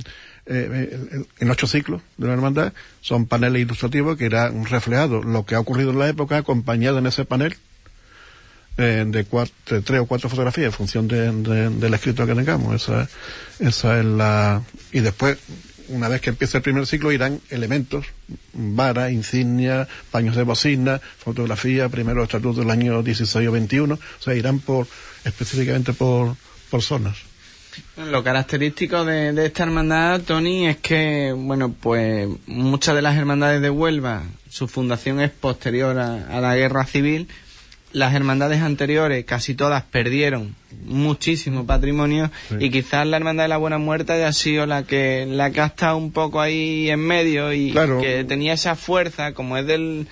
eh, en- en ocho ciclos de la hermandad. Son paneles ilustrativos que irán reflejado lo que ha ocurrido en la época, acompañado en ese panel eh, de, cuatro, de tres o cuatro fotografías en función de- de- del escrito que tengamos. Esa, esa es la. Y después, una vez que empiece el primer ciclo, irán elementos, vara, insignia, paños de bocina, fotografía, primero estatutos del año 16 o 21. O sea, irán por específicamente por, por zonas. Lo característico de, de esta hermandad, Tony, es que, bueno, pues muchas de las hermandades de Huelva, su fundación es posterior a la guerra civil. Las hermandades anteriores, casi todas, perdieron muchísimo patrimonio y quizás la hermandad de la Buena Muerte haya sido la que la que ha estado un poco ahí en medio y Claro. que tenía esa fuerza, como es del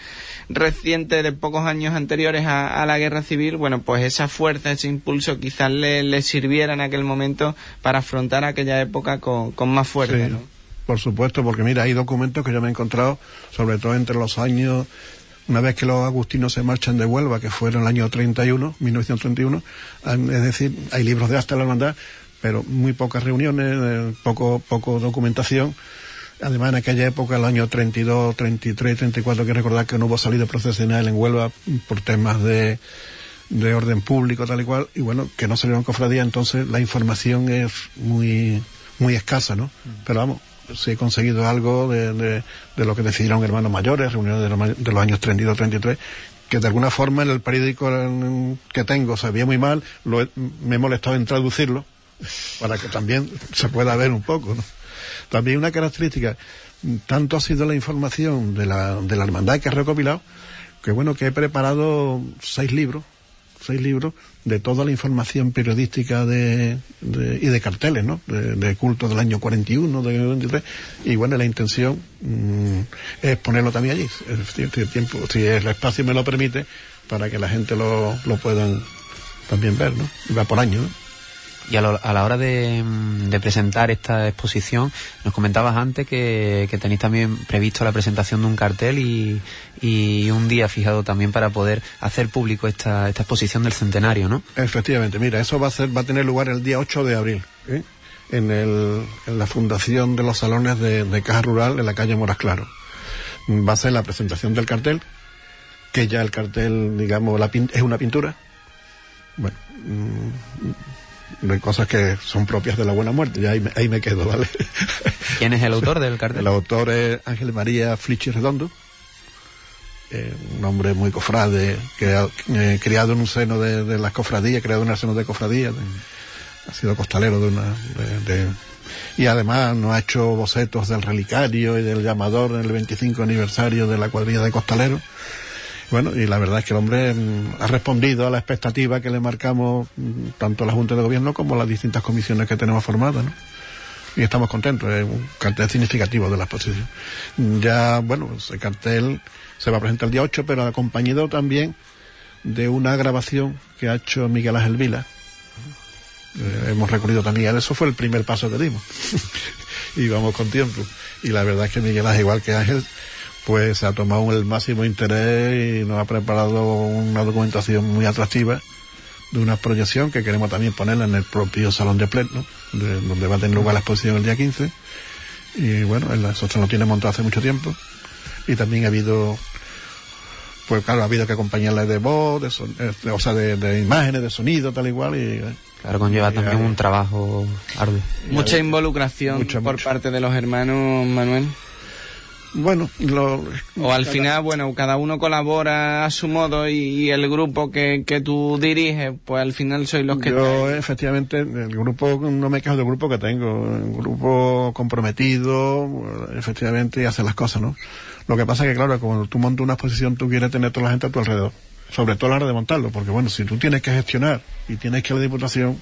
reciente de pocos años anteriores a, a la guerra civil, bueno, pues esa fuerza, ese impulso quizás le, le sirviera en aquel momento para afrontar aquella época con, con más fuerza, Sí, ¿no? Por supuesto, porque mira, hay documentos que yo me he encontrado, sobre todo entre los años, una vez que los agustinos se marchan de Huelva, que fue en el año 31, 1931, han- es decir, hay libros de hasta la hermandad, pero muy pocas reuniones, eh, poco, poco documentación. Además, en aquella época, el año 32, 33, 34, hay que recordar que no hubo salida procesional en Huelva por temas de, de orden público, tal y cual, y bueno, que no salieron cofradías, entonces la información es muy, muy escasa, ¿no? Pero vamos, sí he conseguido algo de, de, lo que decidieron hermanos mayores, reuniones de los, de los años 32, 33, que de alguna forma en el periódico que tengo se veía muy mal, lo he- me he molestado en traducirlo, para que también se pueda ver un poco, ¿no? También una característica, tanto ha sido la información de la, de la hermandad que he recopilado, que bueno, que he preparado seis libros, seis libros de toda la información periodística de, y de carteles, ¿no? De, de culto del año 41, del año 23, y bueno, la intención mm, es ponerlo también allí, si el tiempo, si el espacio me lo permite, para que la gente lo, lo puedan también ver, ¿no? Y va por año, ¿no? Y a, lo- a la hora de, de presentar esta exposición, nos comentabas antes que, tenéis también previsto la presentación de un cartel y, y un día fijado también para poder hacer público esta, esta exposición del centenario, ¿no? Efectivamente, mira, eso va a ser, va a tener lugar el día 8 de abril, ¿eh? en, el, en la fundación de los salones de, Caja Rural en la calle Moras Claro. Va a ser la presentación del cartel, que ya el cartel, digamos, la es una pintura. Bueno, mm, de cosas que son propias de la buena muerte. Ya ahí me, ahí me quedo, ¿vale? ¿Quién es el autor del cartel? El autor es Ángel María Flichi Redondo, eh, un hombre muy cofrade, eh, criado en un seno de, de las cofradías, criado en un seno de cofradías, ha sido costalero de una... de- de- y además nos ha hecho bocetos del relicario y del llamador en el 25 aniversario de la cuadrilla de costaleros. Bueno, y la verdad es que el hombre mm, ha respondido a la expectativa que le marcamos mm, tanto la Junta de Gobierno como las distintas comisiones que tenemos formadas, ¿no? Y estamos contentos, es un cartel significativo de la exposición. Ya, bueno, ese cartel se va a presentar el día 8, pero acompañado también de una grabación que ha hecho Miguel Ángel Vila. Eh, hemos recurrido también a eso, fue el primer paso que dimos. y vamos con tiempo. Y la verdad es que Miguel Ángel, igual que Ángel, pues se ha tomado el máximo interés y nos ha preparado una documentación muy atractiva de una proyección que queremos también ponerla en el propio Salón de Pleno, de- donde va a tener lugar la exposición el día 15. Y bueno, el nosotros lo tiene montado hace mucho tiempo. Y también ha habido, pues claro, ha habido que acompañarla de voz, de son- eh, de- o sea, de, de imágenes, de sonido, tal igual. Y, eh, Claro, conlleva y también hay- un trabajo arduo. Mucha involucración por parte de los hermanos, Manuel. Bueno, lo, O al final, bueno, cada uno colabora a su modo y, y el grupo que, que tú diriges, pues al final sois los que... Yo, efectivamente, el grupo, no me quejo del grupo que tengo, un grupo comprometido, efectivamente, y hace las cosas, ¿no? Lo que pasa es que, claro, cuando tú montas una exposición, tú quieres tener toda la gente a tu alrededor, sobre todo a la hora de montarlo, porque bueno, si tú tienes que gestionar y tienes que ir a la diputación,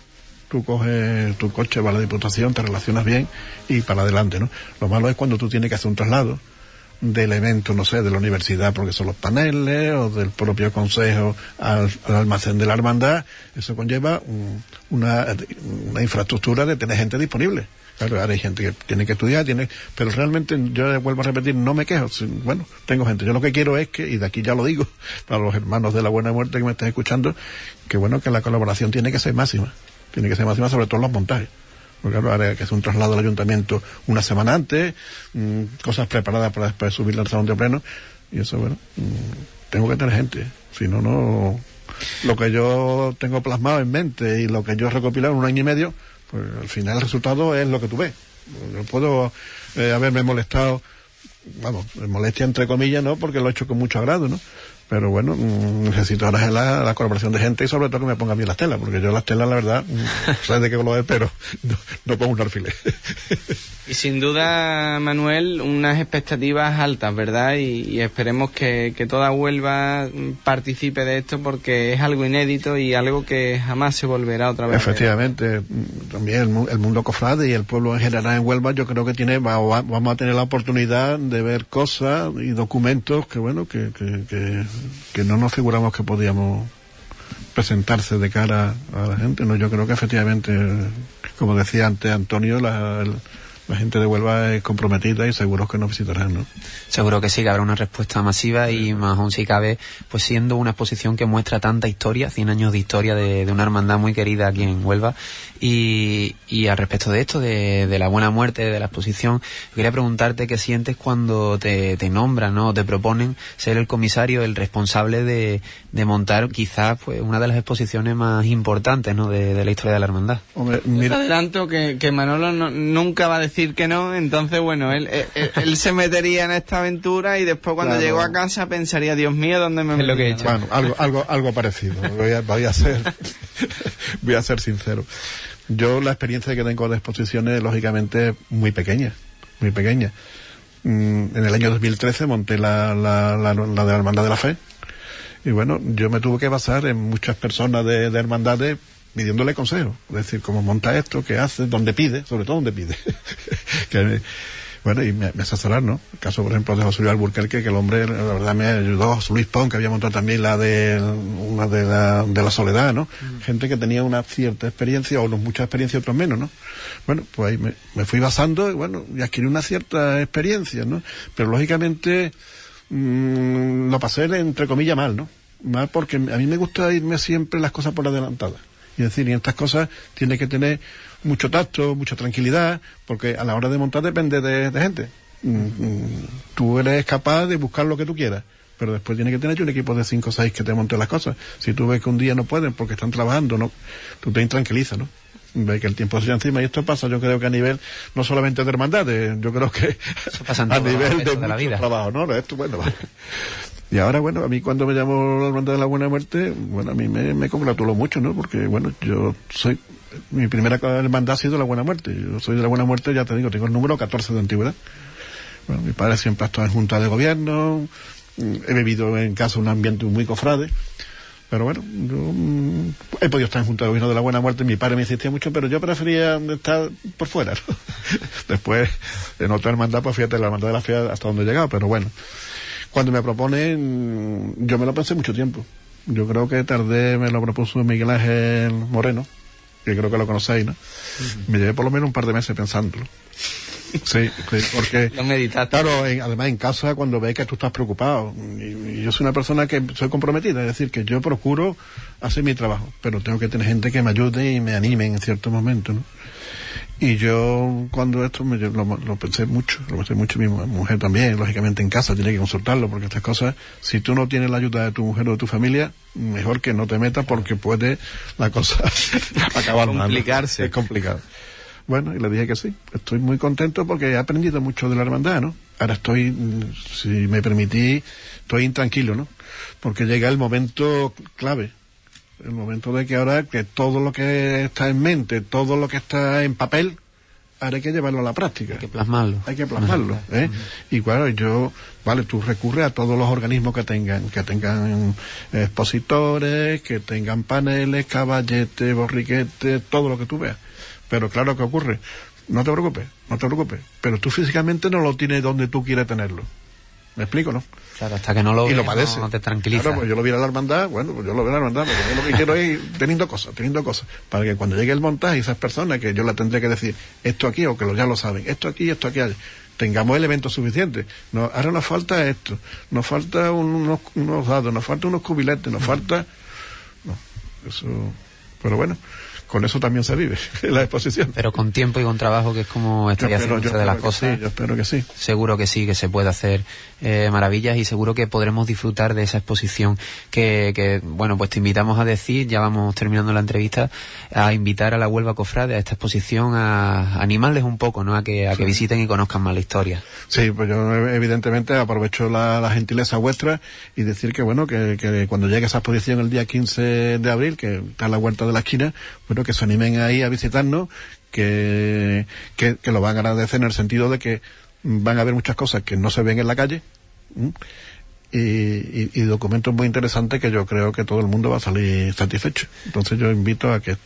tú coges tu coche, vas a la diputación, te relacionas bien y para adelante, ¿no? Lo malo es cuando tú tienes que hacer un traslado del evento, no sé, de la universidad, porque son los paneles, o del propio consejo al, al almacén de la hermandad, eso conlleva un- una, una infraestructura de tener gente disponible. Claro, ahora hay gente que tiene que estudiar, tiene, pero realmente yo vuelvo a repetir, no me quejo. Bueno, tengo gente. Yo lo que quiero es que, y de aquí ya lo digo, para los hermanos de la buena muerte que me están escuchando, que bueno, que la colaboración tiene que ser máxima. Tiene que ser máxima sobre todo en los montajes. Porque claro, hay que hacer un traslado al ayuntamiento una semana antes, mm, cosas preparadas para después subirla al salón de pleno, y eso, bueno, mm, tengo que tener gente. Si no, no. Lo que yo tengo plasmado en mente y lo que yo he recopilado en un año y medio, pues al final el resultado es lo que tú ves. Yo puedo eh, haberme molestado, vamos, molestia entre comillas, ¿no? Porque lo he hecho con mucho agrado, ¿no? Pero bueno, mm, necesito ahora la, la colaboración de gente y sobre todo que me ponga bien las telas, porque yo las telas, la verdad, mm, sabes de qué color es, pero no, no pongo un alfiler. Y sin duda, Manuel, unas expectativas altas, ¿verdad? Y, y esperemos que, que toda Huelva participe de esto porque es algo inédito y algo que jamás se volverá otra vez. Efectivamente, mm, también el, el mundo cofrade y el pueblo en general en Huelva, yo creo que tiene, va- va- vamos a tener la oportunidad de ver cosas y documentos que bueno, que, que, que, que no nos figuramos que podíamos presentarse de cara a la gente. No, yo creo que efectivamente, como decía antes Antonio, la, el- la gente de Huelva es comprometida y seguro que nos visitarán, ¿no? Seguro que sí, que habrá una respuesta masiva y más aún si cabe, pues siendo una exposición que muestra tanta historia, 100 años de historia de, de una hermandad muy querida aquí en Huelva. Y, y al respecto de esto, de, de la buena muerte, de la exposición, quería preguntarte qué sientes cuando te, te nombran, ¿no? Te proponen ser el comisario, el responsable de, de montar quizás pues una de las exposiciones más importantes, ¿no? De, de la historia de la hermandad. Hombre, mira, adelanto que, que Manolo no- nunca va a decir que no, entonces bueno, él, él, él- él se metería en esta aventura y después cuando Claro. llegó a casa pensaría, Dios mío, ¿dónde me Es lo que he metí?", hecho. ¿no? Bueno, algo, algo, algo parecido. Voy a, voy a ser, voy a ser sincero. Yo la experiencia que tengo de exposiciones, lógicamente, es muy pequeña, muy pequeña. Mm, En el año 2013 monté la, la, la, la de la Hermandad de la Fe. Y bueno, yo me tuve que basar en muchas personas de, de hermandades pidiéndole consejo. Es decir, cómo monta esto, qué hace, dónde pide, sobre todo dónde pide. que me- bueno, y me, me asesorar, ¿no? El caso, por ejemplo, de José Luis Alburquerque, que el hombre, la verdad, me ayudó. Luis Pon, que había montado también la de, una de la, de la soledad, ¿no? Gente que tenía una cierta experiencia, o no mucha experiencia, otros menos, ¿no? Bueno, pues ahí me, me fui basando, y bueno, y adquirí una cierta experiencia, ¿no? Pero lógicamente, mm, lo pasé entre comillas mal, ¿no? Mal porque a mí me gusta irme siempre las cosas por adelantadas. Y es decir, y en estas cosas tienes que tener mucho tacto, mucha tranquilidad, porque a la hora de montar depende de, de gente. Mm, mm, Tú eres capaz de buscar lo que tú quieras, pero después tienes que tener un equipo de cinco o seis que te monte las cosas. Si tú ves que un día no pueden porque están trabajando, no, tú te intranquilizas, ¿no? ve que el tiempo se encima y esto pasa yo creo que a nivel no solamente de hermandades yo creo que a nivel de, de la vida. trabajo no esto bueno y ahora bueno a mí cuando me llamo la hermandad de la buena muerte bueno a mí me, me congratuló mucho no porque bueno yo soy mi primera hermandad ha sido la buena muerte yo soy de la buena muerte ya te digo tengo el número 14 de antigüedad bueno, mi padre siempre ha estado en junta de gobierno he vivido en casa un ambiente muy cofrade pero bueno, yo mm, he podido estar en Junta de Gobierno de la Buena Muerte, mi padre me insistía mucho, pero yo prefería estar por fuera. Después, en otra hermandad, pues fíjate, la hermandad de la fe hasta donde he llegado, pero bueno. Cuando me proponen, yo me lo pensé mucho tiempo. Yo creo que tardé, me lo propuso Miguel Ángel Moreno, que creo que lo conocéis, ¿no? Me llevé por lo menos un par de meses pensándolo. Sí, porque... Claro, además en casa cuando ves que tú estás preocupado. Y, yo soy una persona que soy comprometida, es decir, que yo procuro hacer mi trabajo, pero tengo que tener gente que me ayude y me anime en ciertos momentos, ¿no? Y yo cuando esto me, lo, pensé mucho, lo pensé mucho mi mujer también, lógicamente en casa tiene que consultarlo, porque estas cosas, si tú no tienes la ayuda de tu mujer o de tu familia, mejor que no te metas porque puede la cosa acabar Complicarse. Es complicado. Bueno, y le dije que sí. Estoy muy contento porque he aprendido mucho de la hermandad, ¿no? Ahora estoy, si me permití, estoy intranquilo, ¿no? Porque llega el momento clave. El momento de que ahora que todo lo que está en mente, todo lo que está en papel, ahora hay que llevarlo a la práctica. Hay que plasmarlo. Hay que plasmarlo, ¿eh? Y claro, yo, vale, tú recurres a todos los organismos que tengan, que tengan expositores, que tengan paneles, caballetes, borriquetes, todo lo que tú veas. Pero claro, ¿qué ocurre? No te preocupes, no te preocupes. Pero tú físicamente no lo tienes donde tú quieres tenerlo. ¿Me explico, no? Claro, hasta que no lo, y lo No, te tranquiliza. Claro, pues yo lo vi a la hermandad, bueno, pues yo lo veo a la hermandad, porque yo lo que quiero es ir teniendo cosas, teniendo cosas, para que cuando llegue el montaje, esas personas que yo la tendré que decir, esto aquí, o que ya lo saben, esto aquí, esto aquí, allá, tengamos elementos suficientes. No, ahora nos falta esto, nos falta unos, unos dados, nos falta unos cubiletes, nos falta... No, eso... Pero bueno, con eso también se vive la exposición. Pero con tiempo y con trabajo, que es como estoy haciendo de las cosas. yo espero que sí. Seguro que sí, que se puede hacer eh, maravillas y seguro que podremos disfrutar de esa exposición que, que, bueno, pues te invitamos a decir, ya vamos terminando la entrevista, a invitar a la Huelva Cofrade a esta exposición, a, animarles un poco, ¿no? A que, a que visiten y conozcan más la historia. Sí, pues yo evidentemente aprovecho la, gentileza vuestra y decir que, bueno, que, que cuando llegue esa exposición el día 15 de abril, que está a la vuelta de la esquina, bueno, que se animen ahí a visitarnos, que, que, lo van a agradecer en el sentido de que van a ver muchas cosas que no se ven en la calle. Y, y, documentos muy interesantes que yo creo que todo el mundo va a salir satisfecho. Entonces yo invito a que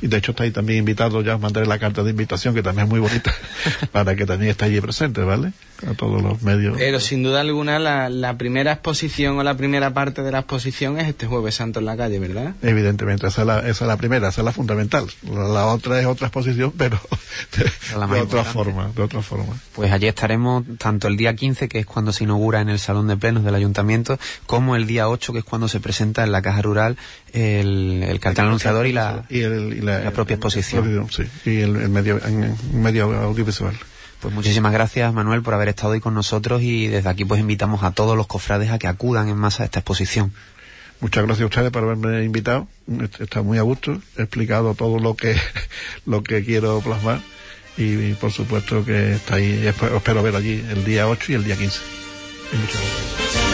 y de hecho está ahí también invitado, ya mandaré la carta de invitación, que también es muy bonita, para que también esté allí presente, ¿vale? A todos los medios. Pero sin duda alguna la, la primera exposición o la primera parte de la exposición es este jueves santo en la calle, ¿verdad? Evidentemente, esa es la, esa es la primera, esa es la fundamental. La, otra es otra exposición, pero de, otra forma, de otra forma. Pues allí estaremos tanto el día 15, que es cuando se inaugura en el Salón de Plenos del Ayuntamiento, como el día 8, que es cuando se presenta en la Caja Rural el, el cartel anunciador y la, y, el, la, propia exposición. Sí, y el, medio, en, medio audiovisual. Pues muchísimas gracias Manuel por haber estado hoy con nosotros y desde aquí pues invitamos a todos los cofrades a que acudan en masa a esta exposición. Muchas gracias a ustedes por haberme invitado. Está muy a gusto. He explicado todo lo que, lo que quiero plasmar. Y, por supuesto que está ahí. Espero ver allí el día 8 y el día 15. muchas gracias.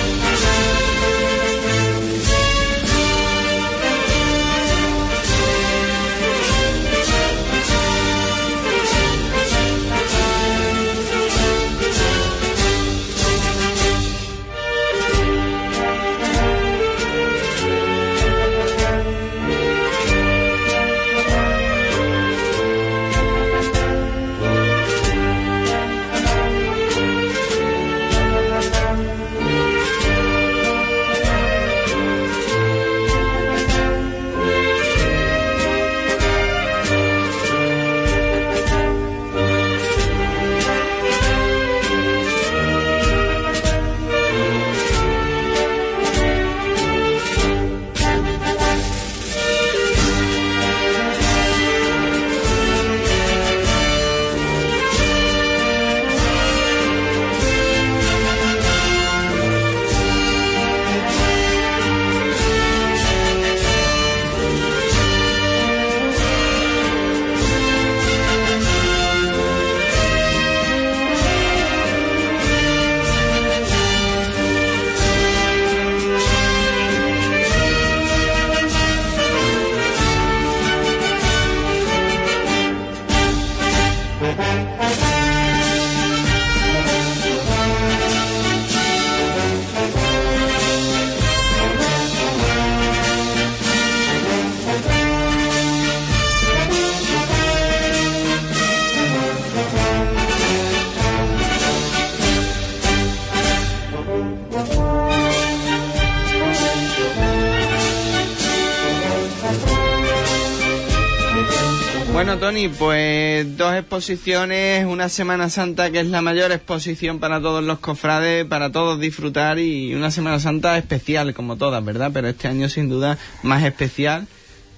Tony, pues dos exposiciones, una Semana Santa que es la mayor exposición para todos los cofrades, para todos disfrutar y una Semana Santa especial como todas, ¿verdad? Pero este año sin duda más especial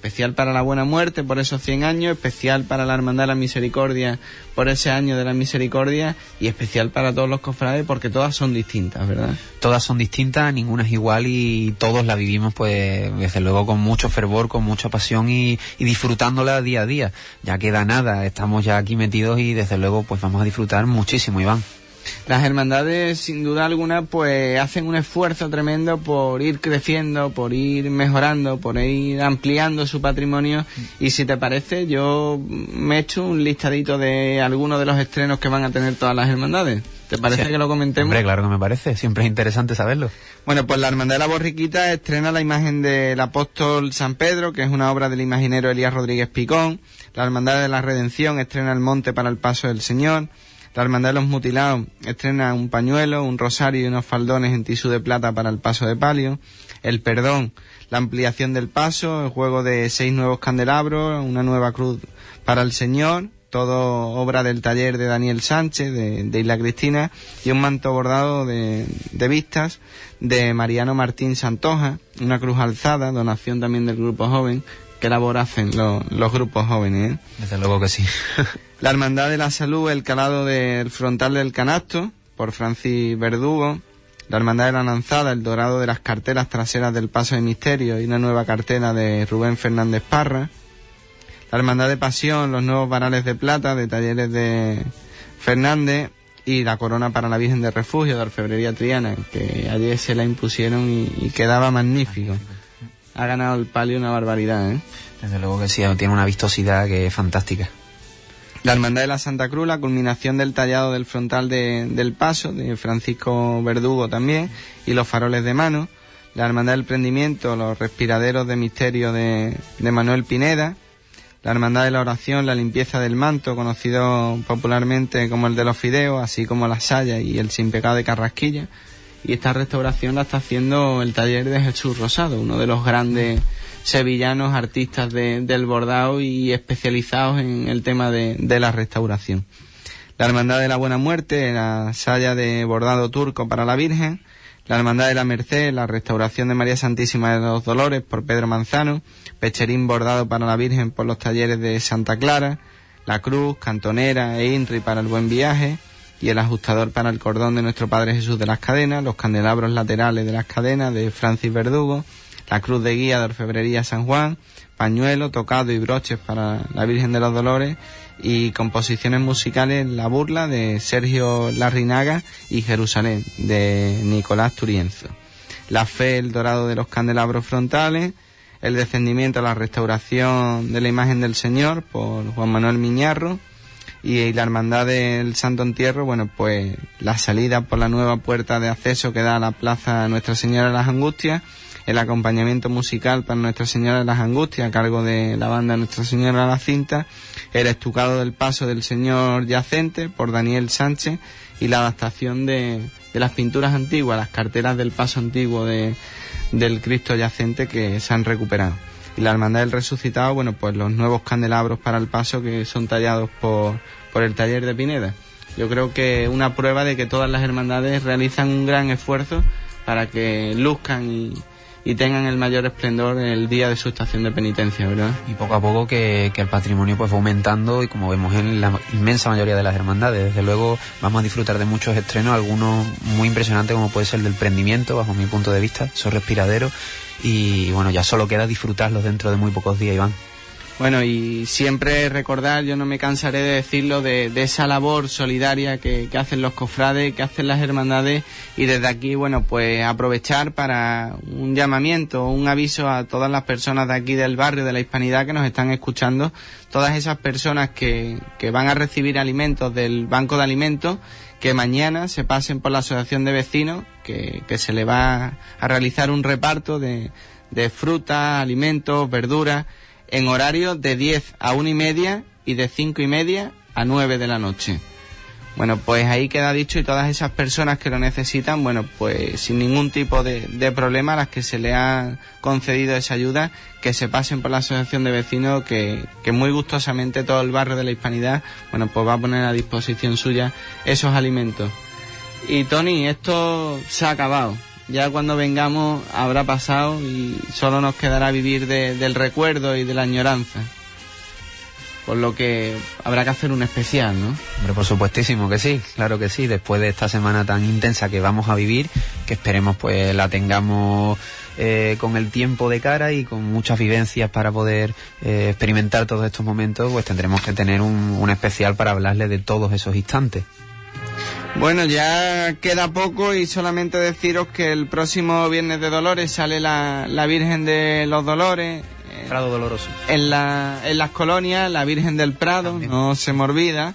especial para la Buena Muerte por esos 100 años, especial para la Hermandad de la Misericordia por ese año de la Misericordia y especial para todos los cofrades porque todas son distintas, ¿verdad? Todas son distintas, ninguna es igual y todos la vivimos pues desde luego con mucho fervor, con mucha pasión y, y disfrutándola día a día. Ya queda nada, estamos ya aquí metidos y desde luego pues vamos a disfrutar muchísimo, Iván. Las hermandades, sin duda alguna, pues hacen un esfuerzo tremendo por ir creciendo, por ir mejorando, por ir ampliando su patrimonio. Y si te parece, yo me he hecho un listadito de algunos de los estrenos que van a tener todas las hermandades. ¿Te parece Sí. que lo comentemos? Hombre, claro que me parece, siempre es interesante saberlo. Bueno, pues la Hermandad de la Borriquita estrena la imagen del apóstol San Pedro, que es una obra del imaginero Elías Rodríguez Picón. La Hermandad de la Redención estrena el monte para el paso del Señor. La Hermandad de los Mutilados estrena un pañuelo, un rosario y unos faldones en tisú de plata para el paso de palio. El perdón, la ampliación del paso, el juego de seis nuevos candelabros, una nueva cruz para el Señor, todo obra del taller de Daniel Sánchez, de, de Isla Cristina, y un manto bordado de, de vistas de Mariano Martín Santoja, una cruz alzada, donación también del grupo joven, que labor hacen los, los grupos jóvenes. ¿eh? Desde luego que sí. La Hermandad de la Salud, el calado del frontal del canasto, por Francis Verdugo. La Hermandad de la Lanzada, el dorado de las carteras traseras del Paso de Misterio y una nueva cartera de Rubén Fernández Parra. La Hermandad de Pasión, los nuevos varales de plata de talleres de Fernández y la corona para la Virgen de Refugio de Orfebrería Triana, que ayer se la impusieron y, y quedaba magnífico. Ha ganado el palio una barbaridad, ¿eh? Desde luego que sí, tiene una vistosidad que es fantástica. La Hermandad de la Santa Cruz, la culminación del tallado del frontal de- del paso, de Francisco Verdugo también, y los faroles de mano. La Hermandad del Prendimiento, los respiraderos de misterio de, de Manuel Pineda. La Hermandad de la Oración, la limpieza del manto, conocido popularmente como el de los fideos, así como la saya y el sin pecado de Carrasquilla. Y esta restauración la está haciendo el taller de Jesús Rosado, uno de los grandes sevillanos artistas de- del bordado y especializados en el tema de, de la restauración. La Hermandad de la Buena Muerte, la saya de bordado turco para la Virgen. La Hermandad de la Merced, la restauración de María Santísima de los Dolores por Pedro Manzano. Pecherín bordado para la Virgen por los talleres de Santa Clara. La Cruz, Cantonera e Inri para el Buen Viaje. Y el ajustador para el cordón de nuestro Padre Jesús de las Cadenas. Los candelabros laterales de las cadenas de Francis Verdugo. La cruz de guía de Orfebrería San Juan. Pañuelo, tocado y broches para la Virgen de los Dolores. Y composiciones musicales La Burla de Sergio Larrinaga y Jerusalén de Nicolás Turienzo. La fe, el dorado de los candelabros frontales, el descendimiento la restauración de la imagen del Señor por Juan Manuel Miñarro y la hermandad del Santo Entierro, bueno, pues la salida por la nueva puerta de acceso que da a la plaza Nuestra Señora de las Angustias, el acompañamiento musical para Nuestra Señora de las Angustias a cargo de la banda Nuestra Señora de la Cinta, el estucado del paso del Señor Yacente por Daniel Sánchez y la adaptación de, de las pinturas antiguas, las carteras del paso antiguo de, del Cristo Yacente que se han recuperado. Y la Hermandad del Resucitado, bueno, pues los nuevos candelabros para el paso que son tallados por, por el taller de Pineda. Yo creo que una prueba de que todas las hermandades realizan un gran esfuerzo para que luzcan y, y tengan el mayor esplendor el día de su estación de penitencia, ¿verdad? Y poco a poco que, el patrimonio pues va aumentando y como vemos en la inmensa mayoría de las hermandades, desde luego vamos a disfrutar de muchos estrenos, algunos muy impresionantes como puede ser el del prendimiento, bajo mi punto de vista, son respiraderos y bueno, ya solo queda disfrutarlos dentro de muy pocos días, Iván. Bueno, y siempre recordar, yo no me cansaré de decirlo, de, de esa labor solidaria que, que hacen los cofrades, que hacen las hermandades, y desde aquí, bueno, pues aprovechar para un llamamiento, un aviso a todas las personas de aquí del barrio, de la hispanidad que nos están escuchando, todas esas personas que, que van a recibir alimentos del Banco de Alimentos, que mañana se pasen por la Asociación de Vecinos, que, que se le va a realizar un reparto de, de frutas, alimentos, verduras, en horario de 10 a 1 y media y de 5 y media a 9 de la noche. Bueno, pues ahí queda dicho y todas esas personas que lo necesitan, bueno, pues sin ningún tipo de, problema las que se le ha concedido esa ayuda, que se pasen por la asociación de vecinos, que, que muy gustosamente todo el barrio de la Hispanidad, bueno, pues va a poner a disposición suya esos alimentos. Y Tony, esto se ha acabado. Ya cuando vengamos habrá pasado y solo nos quedará vivir de- del recuerdo y de la añoranza. Por lo que habrá que hacer un especial, ¿no? Hombre, por supuestísimo que sí, claro que sí. Después de esta semana tan intensa que vamos a vivir, que esperemos pues la tengamos eh, con el tiempo de cara y con muchas vivencias para poder eh, experimentar todos estos momentos, pues tendremos que tener un, un especial para hablarle de todos esos instantes. Bueno, ya queda poco y solamente deciros que el próximo Viernes de Dolores sale la, la Virgen de los Dolores. eh, Prado Doloroso. en, la, en las colonias, la Virgen del Prado, no se me olvida.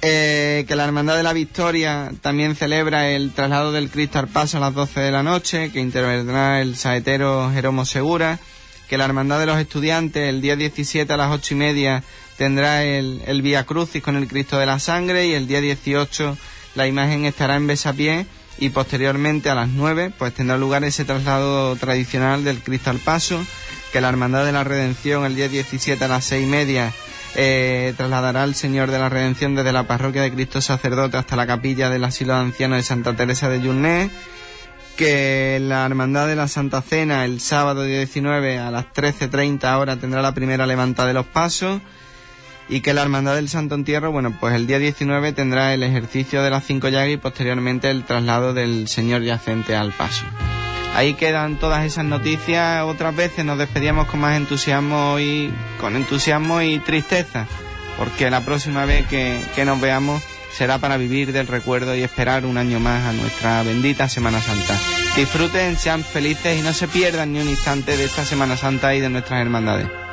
Eh, que la Hermandad de la Victoria también celebra el traslado del Cristo al Paso a las 12 de la noche, que intervendrá el saetero Jeromo Segura. Que la Hermandad de los Estudiantes el día 17 a las 8 y media tendrá el, el Vía Crucis con el Cristo de la Sangre y el día 18 la imagen estará en besapié y posteriormente a las 9 pues tendrá lugar ese traslado tradicional del Cristo al Paso que la Hermandad de la Redención el día 17 a las 6 y media eh, trasladará al Señor de la Redención desde la parroquia de Cristo Sacerdote hasta la capilla del asilo de ancianos de Santa Teresa de Yurné que la Hermandad de la Santa Cena el sábado día 19 a las 13.30 horas tendrá la primera levantada de los pasos y que la Hermandad del Santo Entierro, bueno, pues el día 19 tendrá el ejercicio de las cinco llagas y posteriormente el traslado del Señor yacente al paso. Ahí quedan todas esas noticias. Otras veces nos despedíamos con más entusiasmo y con entusiasmo y tristeza, porque la próxima vez que, que nos veamos será para vivir del recuerdo y esperar un año más a nuestra bendita Semana Santa. Disfruten, sean felices y no se pierdan ni un instante de esta Semana Santa y de nuestras hermandades.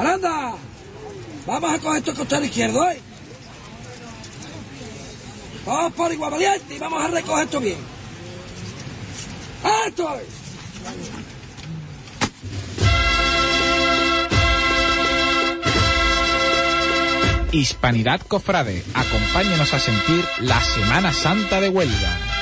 ¡Aranda! Vamos a coger esto costado izquierdo, ¿eh? Vamos por igual valiente y vamos a recoger esto bien. ¡Esto es! Hispanidad Cofrade, acompáñenos a sentir la Semana Santa de Huelva.